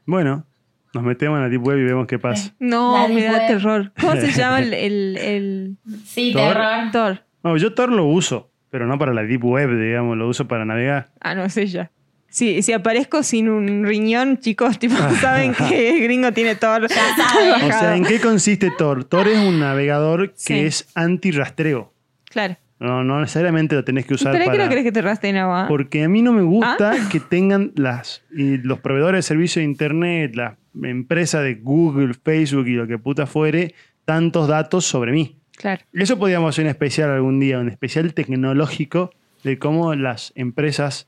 Bueno, nos metemos en la deep web y vemos qué pasa. No, La me deep da web. terror. ¿Cómo se llama el, el, el Sí, Thor. terror. Thor? No, yo Thor lo uso, pero no para la deep web, digamos, lo uso para navegar. Ah, no sé ya. Sí, si aparezco sin un riñón, chicos, tipo, saben que el gringo tiene. Ya saben. O sea, ¿en qué consiste Tor? Tor es un navegador que Sí. es anti-rastreo. Claro. No, no necesariamente lo tenés que usar ¿Para qué no querés que te rasten agua? Porque a mí no me gusta Ah. que tengan las y los proveedores de servicios de internet, las empresas de Google, Facebook y lo que puta fuere, tantos datos sobre mí. Claro. Eso podríamos hacer un especial algún día, un especial tecnológico de cómo las empresas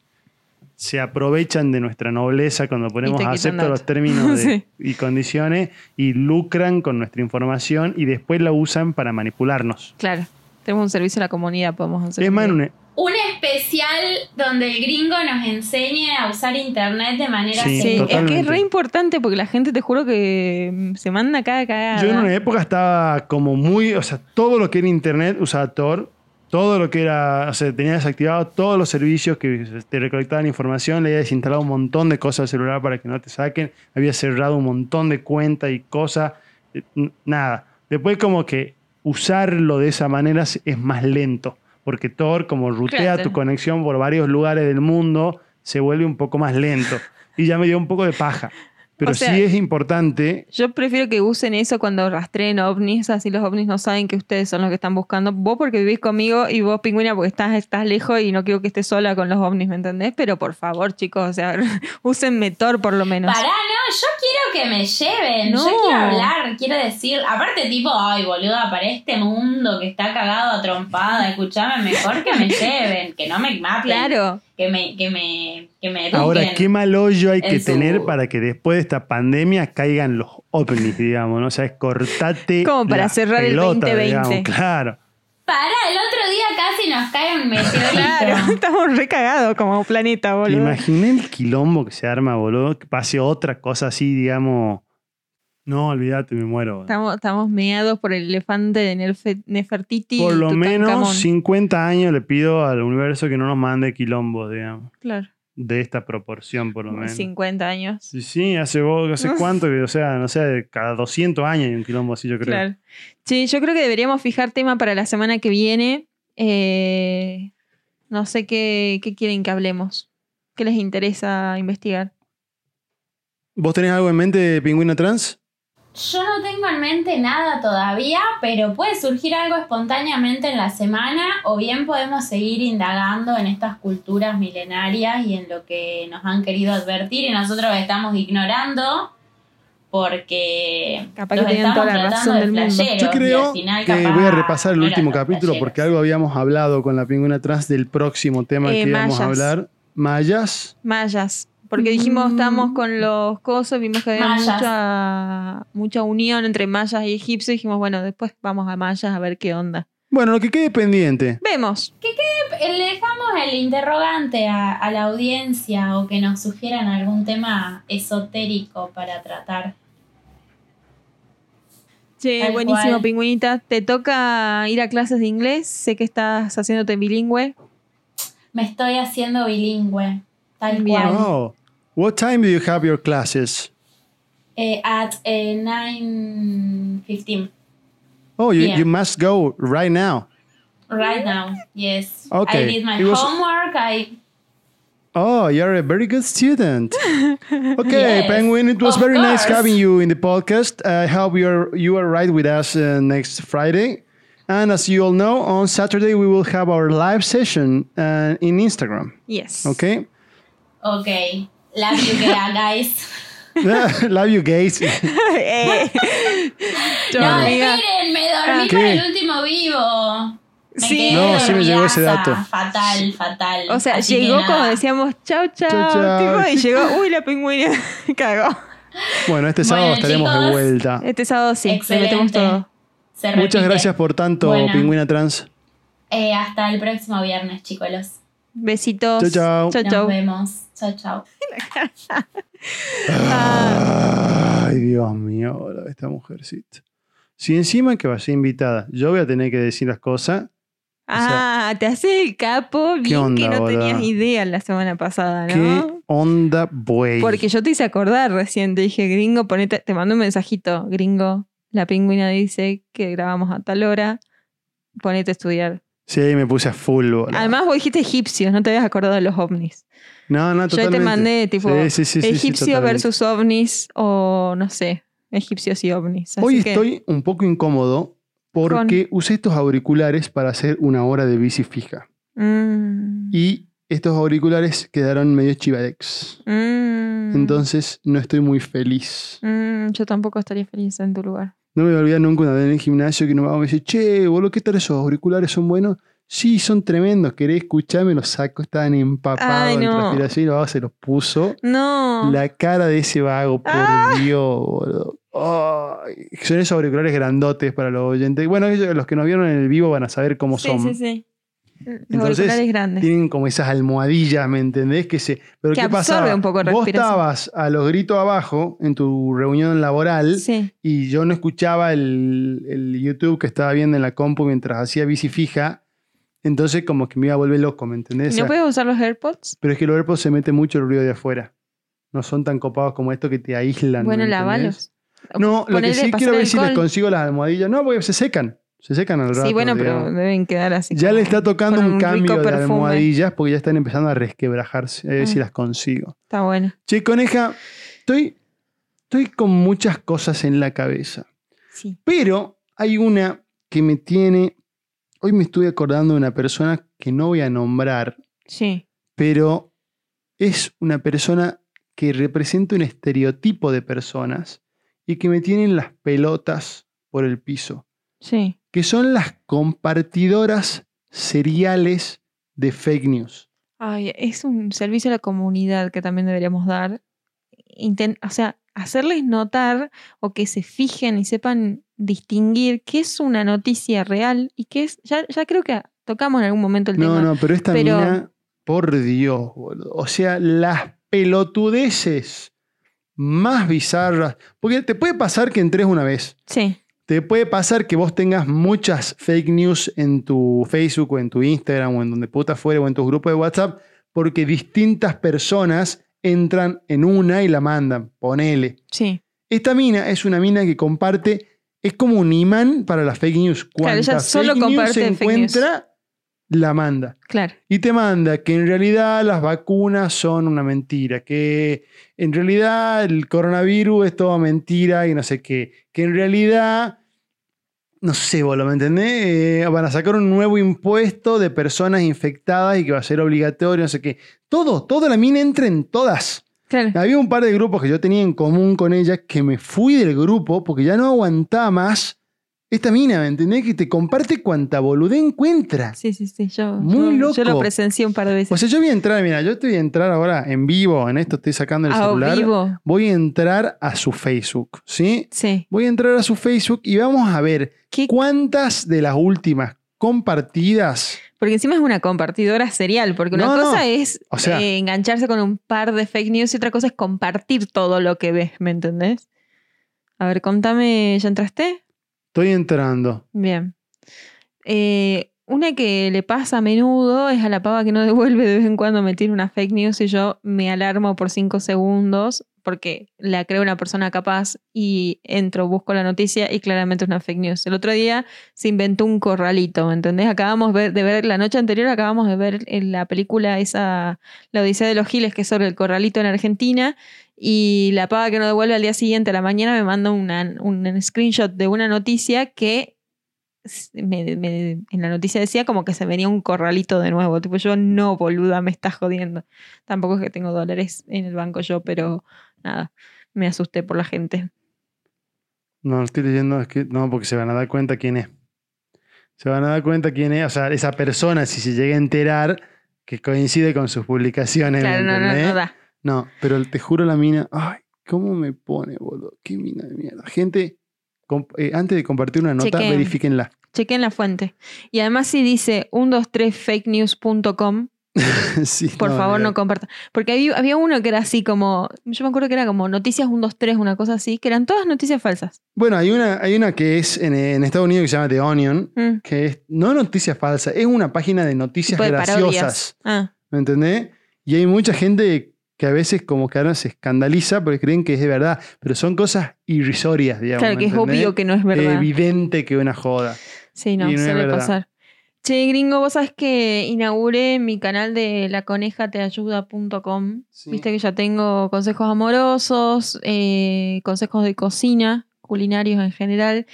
se aprovechan de nuestra nobleza cuando ponemos acepto los términos de- Sí. y condiciones y lucran con nuestra información y después la usan para manipularnos. Claro. Tenemos un servicio a la comunidad, podemos hacer. Es un más, día. en un- Un especial donde el gringo nos enseñe a usar internet de manera Sí, Sí, es que es re importante porque la gente te juro que mm, se manda cada cagada. Yo en una época estaba como muy, o sea, todo lo que era internet usaba Tor, todo lo que era, o sea, tenía desactivado todos los servicios que te recolectaban información, le había desinstalado un montón de cosas al celular para que no te saquen, había cerrado un montón de cuentas y cosas, eh, nada. Después como que usarlo de esa manera es es más lento, porque Tor como rutea Claro. tu conexión por varios lugares del mundo, se vuelve un poco más lento. Y ya me dio un poco de paja. Pero O sea, sí es importante Yo prefiero que usen eso cuando rastreen ovnis, así los ovnis no saben que ustedes son los que están buscando. Vos porque vivís conmigo y vos, pingüina, porque estás, estás lejos y no quiero que estés sola con los ovnis, ¿me entendés? Pero por favor, chicos, o sea, usen Metor por lo menos. Pará, no, yo quiero que me lleven. No. Yo quiero hablar, quiero decir. Aparte, tipo, ay, boluda, para este mundo que está cagado a trompada, escuchame, mejor que me lleven, que no me maten. Claro. Que me, que me, que me. Ahora, qué mal hoyo hay que su- tener para que después de esta pandemia caigan los ovnis, digamos, ¿no? O sea, es cortate. Como para la cerrar el pelota, 2020. digamos, Claro. Pará, el otro día casi nos cae un meteorito. Claro, estamos recagados como planeta, ¿Te boludo. imaginé el quilombo que se arma, boludo? Que pase otra cosa así, digamos. No, olvídate, me muero. Estamos, estamos meados por el elefante de Nefertiti. Por lo menos Tutankamón. 50 años le pido al universo que no nos mande quilombos, digamos. Claro, De esta proporción, por lo menos. 50 años. Sí, sí, hace, vos- hace cuánto, que, o sea, no sé, cada 200 años hay un quilombo así, yo creo. Claro. Sí, yo creo que deberíamos fijar tema para la semana que viene. Eh, no sé qué, qué quieren que hablemos. ¿Qué les interesa investigar? ¿Vos tenés algo en mente, pingüino trans? Yo no tengo en mente nada todavía, pero puede surgir algo espontáneamente en la semana o bien podemos seguir indagando en estas culturas milenarias y en lo que nos han querido advertir y nosotros estamos ignorando porque Capaz que los tenían estamos toda la razón de del mundo. Yo creo al final que capaz voy a repasar el último capítulo porque algo habíamos hablado con la pingüina trans del próximo tema Eh, que íbamos a hablar. Mayas. Mayas. Porque dijimos, Mm. estábamos con los cosos, vimos que había Mayas. mucha, mucha unión entre mayas y egipcios. Dijimos, bueno, después vamos a mayas a ver qué onda. Bueno, lo que quede pendiente. Vemos. Le dejamos el interrogante a, a la audiencia o que nos sugieran algún tema esotérico para tratar. Che, Tal buenísimo, cual. pingüinita. Te toca ir a clases de inglés. Sé que estás haciéndote bilingüe. Me estoy haciendo bilingüe, tal cual. Oh. What time do you have your classes? Eh, at eh, 9.15, Oh, you, Yeah. you must go right now. right now, yes. Okay. I did my It was- homework, I... Oh, you're a very good student. Okay, Yes, Penguin, it was of very nice having you in the podcast. I hope you're you are right with us uh, next Friday. And as you all know, on Saturday we will have our live session uh, in Instagram. Yes. Okay? Ok, love you guys. Love you guys. Eh. No, amiga. esperen, me dormí ¿Qué? con el último vivo. Me Sí. quedé No, sí me llegó ese dato. Fatal, fatal. O sea, Así llegó como decíamos, chau, chau, Chau, chau. tipo, y llegó, uy, la pingüina cagó. Bueno, este sábado Bueno, estaremos de vuelta. Este sábado sí, le Excelente. metemos todo. Se Muchas gracias por tanto, Bueno. Pingüina Trans. Eh, hasta el próximo viernes, chicos. Besitos. Chau, chau. Chau, Nos chau. vemos. Chao, chao. Ay, Dios mío, hola, esta mujercita. Si encima que va a ser invitada, yo voy a tener que decir las cosas. Ah, te haces el capo, bien onda, que no boludo? tenías idea la semana pasada, ¿Qué ¿no? onda, buey? Porque yo te hice acordar recién, te dije, gringo, ponete, te mando un mensajito, gringo, la pingüina dice que grabamos a tal hora, ponete a estudiar. Sí, me puse a full. boludo. Además, vos dijiste egipcios, no te habías acordado de los ovnis. no, no, Yo totalmente. te mandé tipo Sí, sí, sí, sí, sí, egipcio totalmente. versus ovnis o no sé, egipcios y ovnis. Así Hoy que- estoy un poco incómodo porque usé estos auriculares para hacer una hora de bici fija. Mm, Y estos auriculares quedaron medio chivadex. mm, Entonces no estoy muy feliz. mm, yo tampoco estaría feliz en tu lugar. No me voy a olvidar nunca una vez en el gimnasio que nos vamos a decir, che, boludo, ¿qué tal esos auriculares? ¿Son buenos? Sí, son tremendos. ¿Querés escucharme? Los saco, estaban empapados Ay, en no. transpiración y vaga se los puso. No. La cara de ese vago, por Ah. Dios, boludo. Ay, son esos auriculares grandotes para los oyentes. Bueno, ellos, los que nos vieron en el vivo van a saber cómo sí, son. sí, sí. Los Entonces, grandes. Tienen como esas almohadillas, ¿me entendés? Que se. Pero Que ¿qué pasaba? un poco de Vos estabas a los gritos abajo en tu reunión laboral Sí. y yo no escuchaba el, el YouTube que estaba viendo en la compu mientras hacía bici fija. Entonces, como que me iba a volver loco, ¿me entendés? ¿Y O sea, ¿No puedes usar los AirPods? Pero es que los AirPods se mete mucho el ruido de afuera. No son tan copados como estos que te aíslan. Bueno, lavalos. No, lo que sí quiero ver si les consigo las almohadillas. No, porque se secan. Se secan al rato. Sí, bueno, pero deben quedar así. Ya le está tocando un, un cambio de almohadillas porque ya están empezando a resquebrajarse. A ver Ah. si las consigo. Está bueno. Che, coneja, estoy, estoy con muchas cosas en la cabeza. Sí. Pero hay una que me tiene. Hoy me estuve acordando de una persona que no voy a nombrar, Sí. pero es una persona que representa un estereotipo de personas y que me tienen las pelotas por el piso, Sí. que son las compartidoras seriales de fake news. Ay, es un servicio a la comunidad que también deberíamos dar. Inten- o sea, hacerles notar o que se fijen y sepan distinguir qué es una noticia real y qué es. Ya, ya creo que tocamos en algún momento el No, tema. no, pero esta Pero- mina, por Dios, boludo. O sea, las pelotudeces más bizarras. Porque te puede pasar que entres una vez. Sí, Te puede pasar que vos tengas muchas fake news en tu Facebook o en tu Instagram o en donde puta fuera o en tus grupos de WhatsApp porque distintas personas entran en una y la mandan. Ponele. sí. Esta mina es una mina que comparte, es como un imán para las fake news. Claro, ella Cuanta solo fake news comparte se fake news. La manda. Claro. Y te manda que en realidad las vacunas son una mentira, que en realidad el coronavirus es toda mentira y no sé qué, que en realidad, no sé, vos lo me entendés, Eh, van a sacar un nuevo impuesto de personas infectadas y que va a ser obligatorio, no sé qué. Todo, toda la mina entra en todas. Claro. Había un par de grupos que yo tenía en común con ella que me fui del grupo porque ya no aguantaba más esta mina, ¿me entendés? Que te comparte cuanta boludez encuentra. Sí, sí, sí. Yo, Muy yo- yo lo loco. presencié un par de veces. O sea, yo voy a entrar, mira, yo te voy a entrar ahora en vivo, en esto estoy sacando el a celular. vivo. Voy a entrar a su Facebook, ¿sí? Sí. Voy a entrar a su Facebook y vamos a ver ¿Qué? cuántas de las últimas compartidas. Porque encima es una compartidora serial, porque una No, no. cosa es O sea- eh, engancharse con un par de fake news y otra cosa es compartir todo lo que ves, ¿me entendés? A ver, contame, ¿ya entraste? Estoy entrando. Bien. Eh, una que le pasa a menudo es a la pava que no devuelve de vez en cuando me una fake news y yo me alarmo por cinco segundos porque la creo una persona capaz y entro, busco la noticia y claramente es una fake news. El otro día se inventó un corralito, ¿me entendés? Acabamos de ver, la noche anterior acabamos de ver en la película esa, La Odisea de los Giles, que es sobre el corralito en Argentina, y la pava que no devuelve al día siguiente, a la mañana, me manda una- un screenshot de una noticia que me- me- en la noticia decía como que se venía un corralito de nuevo. Tipo, yo no, boluda, me estás jodiendo. Tampoco es que tengo dólares en el banco yo, pero nada, me asusté por la gente. No, estoy leyendo, es que no, porque se van a dar cuenta quién es. Se van a dar cuenta quién es, o sea, esa persona, si se llega a enterar, que coincide con sus publicaciones. ¿me Claro, no, no, no da. No, pero te juro la mina, ay, ¿cómo me pone, boludo? Qué mina de mierda. Gente, eh, antes de compartir una nota, Chequen. verifíquenla. Chequen la fuente. Y además si dice 123fakenews.com, Sí, por favor no compartan. Porque había, había uno que era así como, yo me acuerdo que era como noticias 123, una cosa así, que eran todas noticias falsas. Bueno, hay una, hay una que es en, en Estados Unidos que se llama The Onion, Mm, que es no noticias falsas, es una página de noticias tipo graciosas. Ah, ¿Me entendés? Y hay mucha gente que a veces como que ahora se escandaliza porque creen que es de verdad, pero son cosas irrisorias, digamos. claro, ¿me que es entendés? obvio que no es verdad. evidente que una joda. Sí, no, no suele pasar. Che, gringo, vos sabés que inauguré mi canal de laconejateayuda.com. Sí. Viste que ya tengo consejos amorosos, eh, consejos de cocina, culinarios en general.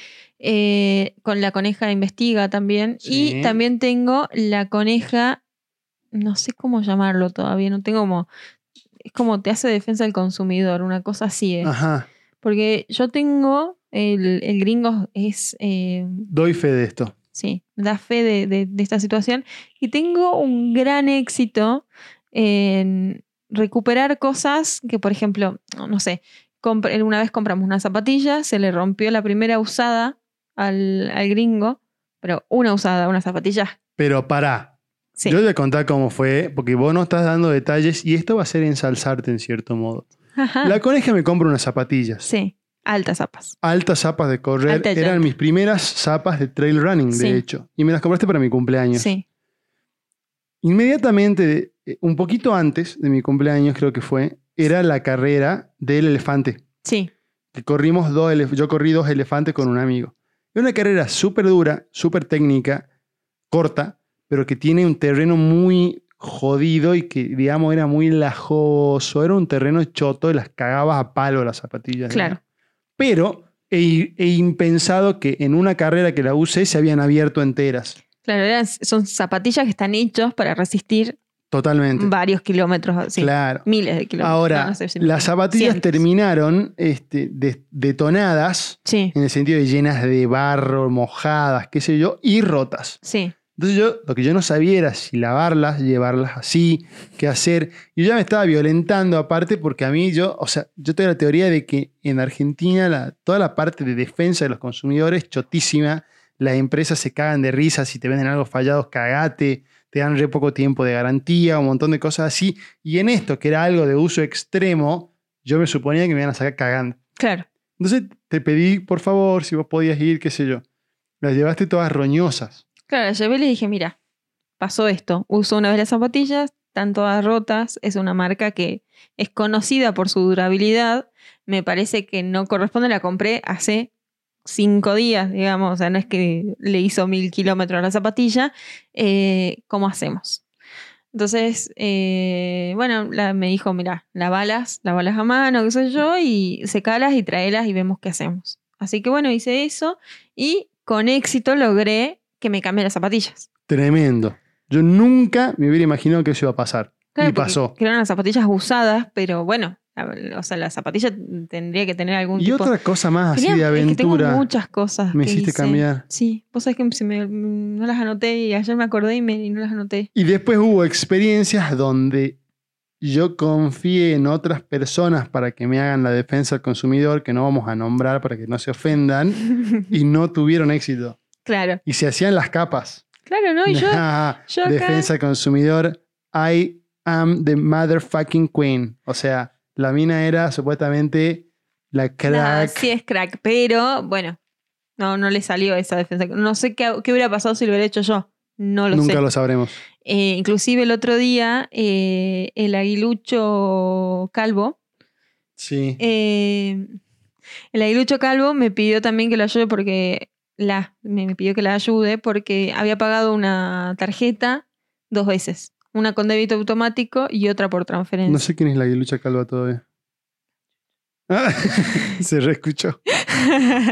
eh, con la coneja investiga también. Sí. Y también tengo la coneja, no sé cómo llamarlo todavía, no tengo como. Es como te hace defensa del consumidor, una cosa así es. Ajá, Porque yo tengo, el, el gringo es. eh, doy fe de esto. sí, da fe de, de- de esta situación. Y tengo un gran éxito en recuperar cosas que, por ejemplo, no, sé, una vez compramos una zapatilla, se le rompió la primera usada al, al gringo, pero una usada, una zapatilla. Pero pará, Sí. yo te voy a contar cómo fue, porque vos no estás dando detalles y esto va a ser ensalzarte en cierto modo. Ajá. La coneja me compra unas zapatillas. Sí, altas zapas. Altas zapas de correr. Alta Eran mis primeras zapas de trail running, Sí. de hecho. Y me las compraste para mi cumpleaños. Sí, Inmediatamente, eh, un poquito antes de mi cumpleaños, creo que fue, era la carrera del elefante. sí, Que corrimos dos elef- yo corrí dos elefantes con un amigo. Era una carrera súper dura, súper técnica, corta, pero que tiene un terreno muy jodido y que, digamos, era muy lajoso. Era un terreno choto y las cagabas a palo las zapatillas. Claro. digamos. Pero e, e impensado que en una carrera que la usé se habían abierto enteras. claro, eran- son zapatillas que están hechos para resistir Totalmente. varios kilómetros, sí, Claro. miles de kilómetros. Ahora, No, no sé si las zapatillas cientos. terminaron este, de- detonadas, Sí, en el sentido de llenas de barro, mojadas, qué sé yo, y rotas. sí, Entonces yo, lo que yo no sabía era si lavarlas, llevarlas así, qué hacer. Y yo ya me estaba violentando aparte porque a mí yo, o sea, yo tengo la teoría de que en Argentina la- toda la parte de defensa de los consumidores, chotísima, las empresas se cagan de risa si te venden algo fallado, cagate, te dan re poco tiempo de garantía, un montón de cosas así. Y en esto, que era algo de uso extremo, yo me suponía que me iban a sacar cagando. claro. Entonces te pedí, por favor, si vos podías ir, qué sé yo. Las llevaste todas roñosas. Claro, la llevé y dije, mira, pasó esto. Uso una vez las zapatillas, están todas rotas. Es una marca que es conocida por su durabilidad. Me parece que no corresponde. La compré hace cinco días, digamos. O sea, no es que le hizo mil kilómetros a la zapatilla. Eh, ¿Cómo hacemos? Entonces, eh, bueno, me dijo, mira, lavalas, lavalas a mano, qué sé yo, y secalas y traelas y vemos qué hacemos. Así que bueno, hice eso y con éxito logré que me cambie las zapatillas. Tremendo. Yo nunca me hubiera imaginado que eso iba a pasar. Claro, y pasó. Eran las zapatillas usadas, pero bueno, o sea, la zapatilla tendría que tener algún Y tipo... otra cosa más así de es que tengo aventura. muchas cosas. me que hiciste hice. cambiar. Sí, vos sabés que se me- no las anoté y ayer me acordé y, me, y no las anoté. Y después hubo experiencias donde yo confié en otras personas para que me hagan la defensa del consumidor, que no vamos a nombrar para que no se ofendan, y no tuvieron éxito. Claro, Y se hacían las capas. claro, ¿no? Y yo, Ah, yo defensa consumidor, I am the motherfucking queen. O sea, la mina era supuestamente la crack. sí es crack, pero bueno, no, no le salió esa defensa. No sé qué, qué hubiera pasado si lo hubiera hecho yo. No lo Nunca sé. lo sabremos. Eh, inclusive el otro día, eh, el aguilucho calvo, Sí. eh, el aguilucho calvo me pidió también que lo ayude porque la, me, pidió que la ayude porque había pagado una tarjeta dos veces. Una con débito automático y otra por transferencia. No sé quién es la lucha calva todavía. Ah, se reescuchó.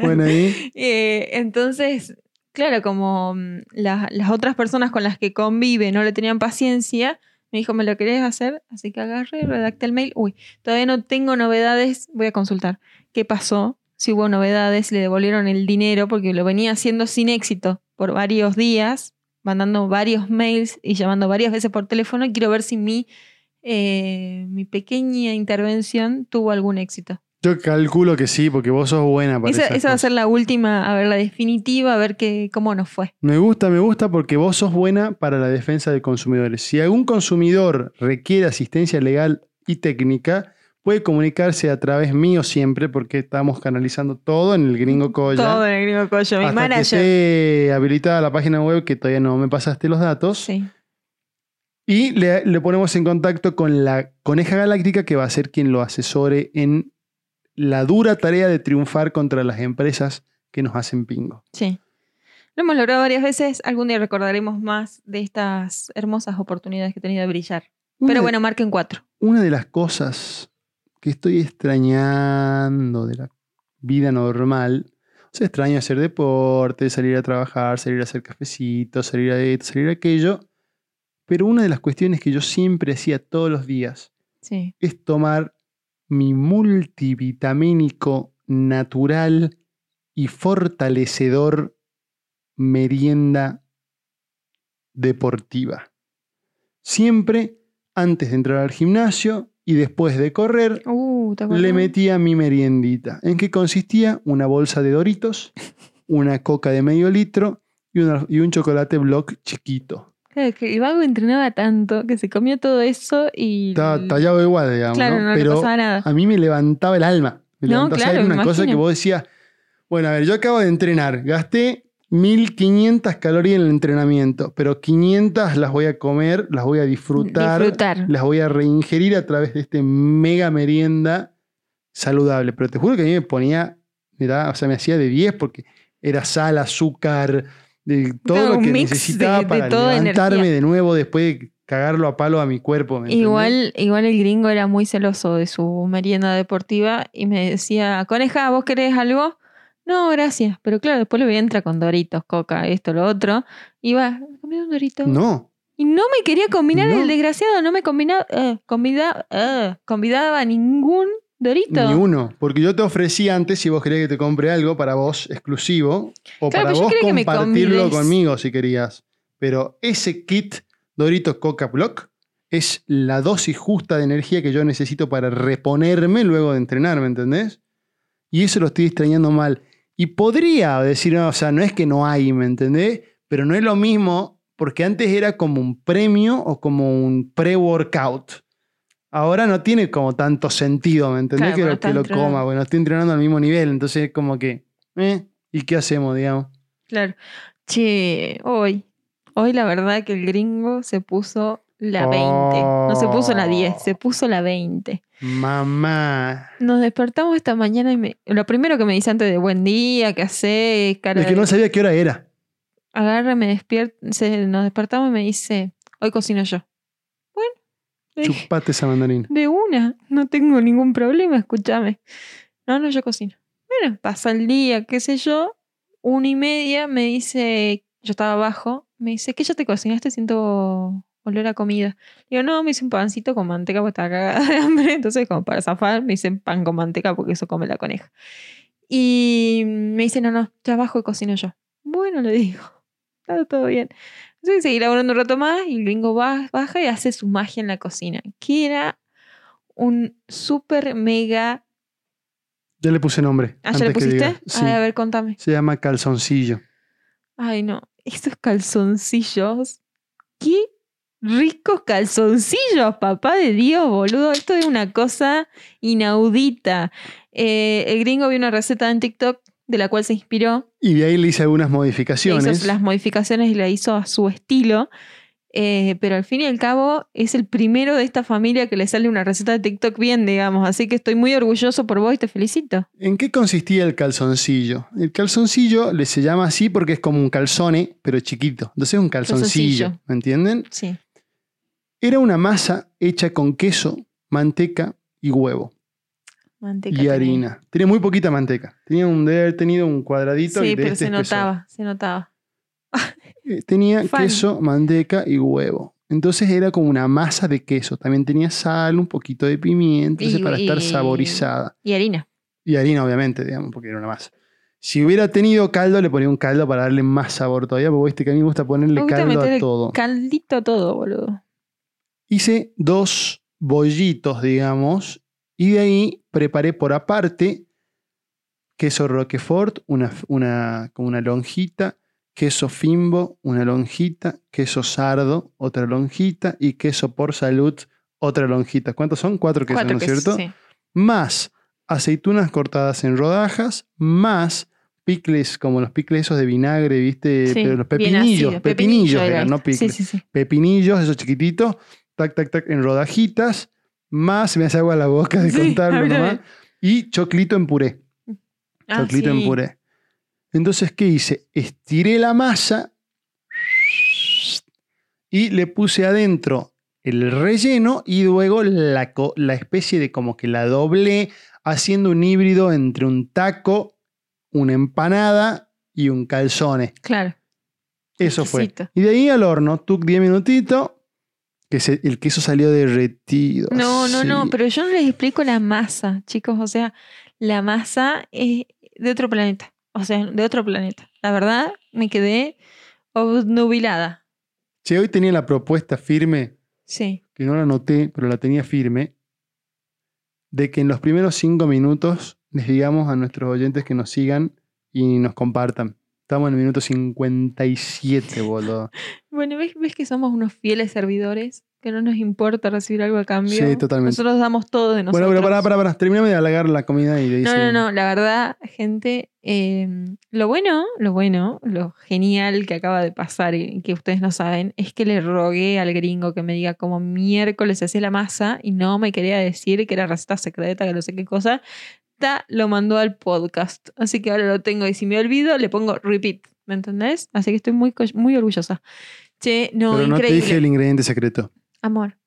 Bueno, ahí. Eh, entonces, claro, como mm, la- las otras personas con las que convive no le tenían paciencia, me dijo, ¿me lo querés hacer? Así que agarré, redacté el mail. Uy, todavía no tengo novedades, voy a consultar. ¿Qué pasó? Si hubo novedades, le devolvieron el dinero, porque lo venía haciendo sin éxito por varios días, mandando varios mails y llamando varias veces por teléfono. Y quiero ver si mi, eh, mi pequeña intervención tuvo algún éxito. Yo calculo que sí, porque vos sos buena para Esa, esa va a ser la última, a ver, la definitiva, a ver qué, cómo nos fue. Me gusta, me gusta porque vos sos buena para la defensa de consumidores. Si algún consumidor requiere asistencia legal y técnica, puede comunicarse a través mío siempre porque estamos canalizando todo en el Gringo Coya. Todo en el gringo collo, mi hasta que manager. esté habilitada la página web que todavía no me pasaste los datos. Sí, Y le, le ponemos en contacto con la Coneja Galáctica que va a ser quien lo asesore en la dura tarea de triunfar contra las empresas que nos hacen pingo. sí. Lo hemos logrado varias veces. Algún día recordaremos más de estas hermosas oportunidades que he tenido de brillar. Una Pero bueno, marquen cuatro. Una de las cosas que estoy extrañando de la vida normal, o sea, extraño hacer deporte, salir a trabajar, salir a hacer cafecitos, salir a esto, salir a aquello, pero una de las cuestiones que yo siempre hacía todos los días Sí. es tomar mi multivitamínico natural y fortalecedor merienda deportiva. Siempre antes de entrar al gimnasio y después de correr, Uh, le metía mi meriendita. ¿En qué consistía? Una bolsa de Doritos, una coca de medio litro y, una- y un chocolate block chiquito. Claro, que el vago entrenaba tanto que se comió todo eso y. Estaba tallado igual, digamos. Claro, ¿no? no, le Pero pasaba nada. a mí me levantaba el alma. Me No, levantaba, claro, una cosa que vos decías, bueno, a ver, yo acabo de entrenar, gasté 1500 calorías en el entrenamiento, pero 500 las voy a comer, las voy a disfrutar, Disfrutar. las voy a reingerir a través de este mega merienda saludable. Pero te juro que a mí me ponía, da- o sea, me hacía de 10 porque era sal, azúcar, de todo Claro, lo que necesitaba de- de para levantarme energía. de nuevo después de cagarlo a palo a mi cuerpo. Igual, igual el gringo era muy celoso de su merienda deportiva y me decía, coneja, ¿vos querés algo? No, gracias. Pero claro, después le voy a entrar con doritos, coca, esto, lo otro. Y va, comí un dorito. No, Y no me quería combinar No. el desgraciado, no me combinaba, eh, convida- eh, convidaba ningún dorito. Ni uno, porque yo te ofrecí antes si vos querías que te compre algo para vos exclusivo o Claro, para yo vos compartirlo conmigo si querías. Pero ese kit Doritos Coca Block es la dosis justa de energía que yo necesito para reponerme luego de entrenar, ¿me entendés? Y eso lo estoy extrañando mal. Y podría decir, no, o sea, no es que no hay, ¿me entendés? Pero no es lo mismo porque antes era como un premio o como un pre-workout. Ahora no tiene como tanto sentido, ¿me entendés? Claro, que lo, que lo coma, bueno, estoy entrenando al mismo nivel, entonces es como que, eh, ¿y qué hacemos, digamos? Claro. Che, hoy, hoy la verdad que el gringo se puso la 20. No se puso la 10, se puso la 20. Mamá. Nos despertamos esta mañana y me- lo primero que me dice antes de buen día, ¿qué hace? Cara Es que no sabía qué hora era. Agarra, me despierta, se- nos despertamos y me dice, hoy cocino yo. Bueno, Chupate esa mandarina. de una, no tengo ningún problema, escúchame. No, no, yo cocino. Bueno, pasa el día, qué sé yo, una y media me dice, yo estaba abajo, me dice, ¿qué ya te cocinaste? Siento olor a comida. Digo, no, me hice un pancito con manteca porque estaba cagada de hambre, entonces como para zafar me hice pan con manteca porque eso come la coneja. Y me dice, no, no, ya abajo y cocino yo. Bueno, le digo, está todo bien. Entonces seguí laburando un rato más y el gringo ba- baja y hace su magia en la cocina, que era un súper mega... Ya le puse nombre. Ah, ¿ya le pusiste? Sí. Ay, a ver, contame. Se llama calzoncillo. Ay, no. Estos calzoncillos. ¡Qué ricos calzoncillos, papá de Dios, boludo! Esto es una cosa inaudita. Eh, el gringo vio una receta en TikTok de la cual se inspiró. Y de ahí le hice algunas Le modificaciones. hizo las modificaciones y la hizo a su estilo. Eh, pero al fin y al cabo es el primero de esta familia que le sale una receta de TikTok bien, digamos. Así que estoy muy orgulloso por vos y te felicito. ¿En qué consistía el calzoncillo? El calzoncillo le se llama así porque es como un calzone, pero chiquito. Entonces es un calzoncillo, Calzoncillo. ¿me entienden? Sí. Era una masa hecha con queso, manteca y huevo. Manteca y harina. Tenía muy poquita manteca. Tenía un, debe haber tenido un cuadradito y Sí, de pero este se notaba, se notaba. Eh, Tenía Fan. queso, manteca y huevo. Entonces era como una masa de queso. También tenía sal, un poquito de pimienta, Y- para estar y- saborizada. Y harina. Y harina, obviamente, digamos, porque era una masa. Si hubiera tenido caldo, le ponía un caldo para darle más sabor todavía, porque viste que a mí me gusta ponerle Me gusta caldo a todo. Caldito a todo, boludo. Hice dos bollitos, digamos, y de ahí preparé por aparte queso Roquefort, una, una, como una lonjita, queso Fimbo, una lonjita, queso Sardo, otra lonjita, y queso por salud, otra lonjita. ¿Cuántos son? Cuatro quesos, Cuatro ¿no es cierto? sí. Más aceitunas cortadas en rodajas, más picles, como los picles esos de vinagre, ¿viste? Sí, Pero los pepinillos, ácido, pepinillos eran, no esto. picles sí. pepinillos, esos chiquititos, tac, tac, tac, en rodajitas, más, me hace agua la boca de Sí, contarlo nomás, y choclito en puré, Ah, choclito sí. en puré. Entonces, ¿qué hice? Estiré la masa y le puse adentro el relleno y luego la, la especie de como que la doblé haciendo un híbrido entre un taco, una empanada y un calzone. Claro. Eso fue. Y de ahí al horno, tuc 10 minutitos, que se- el queso salió derretido. No, no, no, pero yo no les explico la masa, chicos. O sea, la masa es de otro planeta. O sea, de otro planeta. La verdad, me quedé obnubilada. Che, hoy tenía la propuesta firme, Sí. que no la anoté, pero la tenía firme, de que en los primeros 5 minutos les digamos a nuestros oyentes que nos sigan y nos compartan. Estamos en el minuto 57, boludo. Bueno, ¿ves, ves que somos unos fieles servidores? Que no nos importa recibir algo a cambio. Sí, totalmente. Nosotros damos todo de nosotros. Bueno, pero pará, pará, pará. Terminame de halagar la comida y ahí No, no, no, la verdad, gente, eh, lo bueno, lo bueno, lo genial que acaba de pasar y que ustedes no saben, es que le rogué al gringo que me diga cómo miércoles hacía la masa y no me quería decir que era receta secreta, que no sé qué cosa. Lo mandó al podcast, así que ahora lo tengo y si me olvido le pongo repeat, ¿me entendés? Así que estoy muy, muy orgullosa. Che, no, pero no te increíble. dije el ingrediente secreto. Amor.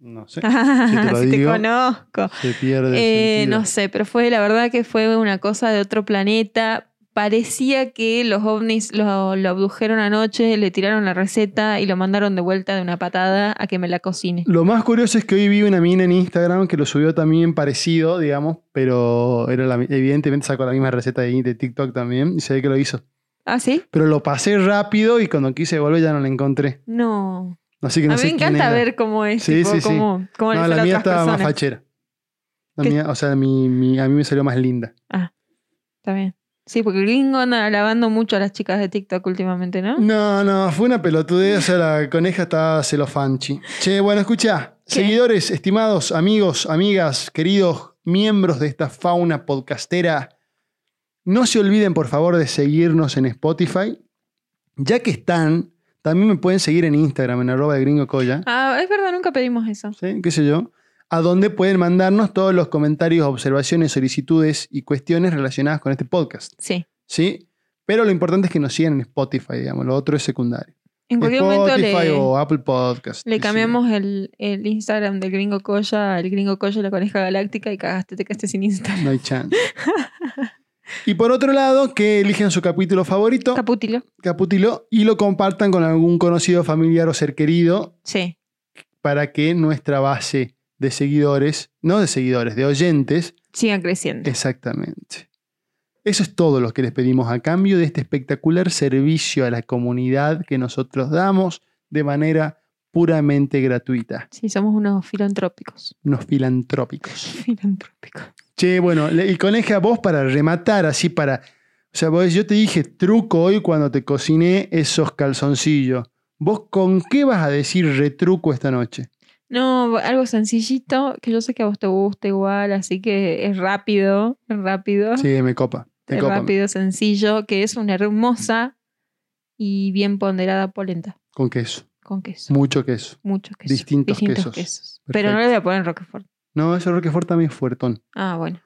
No sé. Si lo te digo, conozco. Se pierde. Eh, no sé, pero fue la verdad que fue una cosa de otro planeta. Parecía que los ovnis lo, lo abdujeron anoche, le tiraron la receta y lo mandaron de vuelta de una patada a que me la cocine. Lo más curioso es que hoy vi una mina en Instagram que lo subió también parecido, digamos, pero era la, evidentemente sacó la misma receta de, de TikTok también y se ve que lo hizo. ¿Ah, sí? Pero lo pasé rápido y cuando quise volver ya no la encontré. No. Así que no a mí sé me encanta ver cómo es, Sí, tipo, sí, sí. cómo, cómo No, la mía estaba más fachera. La mía, o sea, mi, mi- a mí me salió más linda. Está bien. Sí, porque gringo anda alabando mucho a las chicas de TikTok últimamente, ¿no? No, no, fue una pelotudez, o sea, la coneja estaba celofanchi. Che, bueno, escucha, seguidores, estimados, amigos, amigas, queridos miembros de esta fauna podcastera, no se olviden, por favor, de seguirnos en Spotify. Ya que están, también me pueden seguir en Instagram, en arroba de gringo colla, Ah, es verdad, nunca pedimos eso. ¿sí? qué sé yo, a donde pueden mandarnos todos los comentarios, observaciones, solicitudes y cuestiones relacionadas con este podcast. Sí. ¿sí? Pero lo importante es que nos sigan en Spotify, digamos, lo otro es secundario. En cualquier momento Spotify le, o Apple Podcast. Le sí. cambiamos el, el Instagram del Gringo Colla al Gringo Colla y la Coneja Galáctica y cagaste, te quedaste sin Instagram. No hay chance. y por otro lado, que elijan su capítulo favorito, Capútilo. capítulo, y lo compartan con algún conocido, familiar o ser querido Sí. para que nuestra base de seguidores, no de seguidores, de oyentes, Sigan creciendo. exactamente. Eso es todo lo que les pedimos a cambio de este espectacular servicio a la comunidad que nosotros damos de manera puramente gratuita. Sí, somos unos filantrópicos. Unos filantrópicos. Filantrópicos. Che, bueno, y coneja, vos para rematar, así para. O sea, vos, yo te dije truco hoy cuando te cociné esos calzoncillos. ¿Vos con qué vas a decir retruco esta noche? No, algo sencillito, que yo sé que a vos te gusta igual, así que es rápido, es rápido. Sí, me copa. Me es copa. rápido, sencillo, que es una hermosa y bien ponderada polenta Con queso. con queso. Mucho queso. Muchos quesos. distintos quesos. Pero no le voy a poner Roquefort. No, ese Roquefort también es fuertón. Ah, bueno.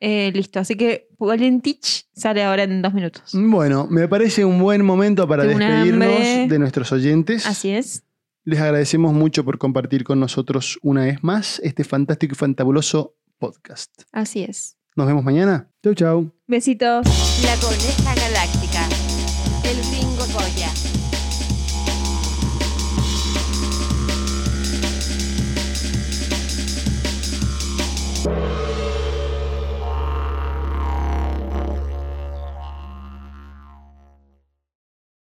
Eh, listo, así que Polentich sale ahora en dos minutos. Bueno, me parece un buen momento para Tengo despedirnos de nuestros oyentes. Así es. Les agradecemos mucho por compartir con nosotros una vez más este fantástico y fantabuloso podcast. Así es. Nos vemos mañana. Chau, chau. Besitos. La.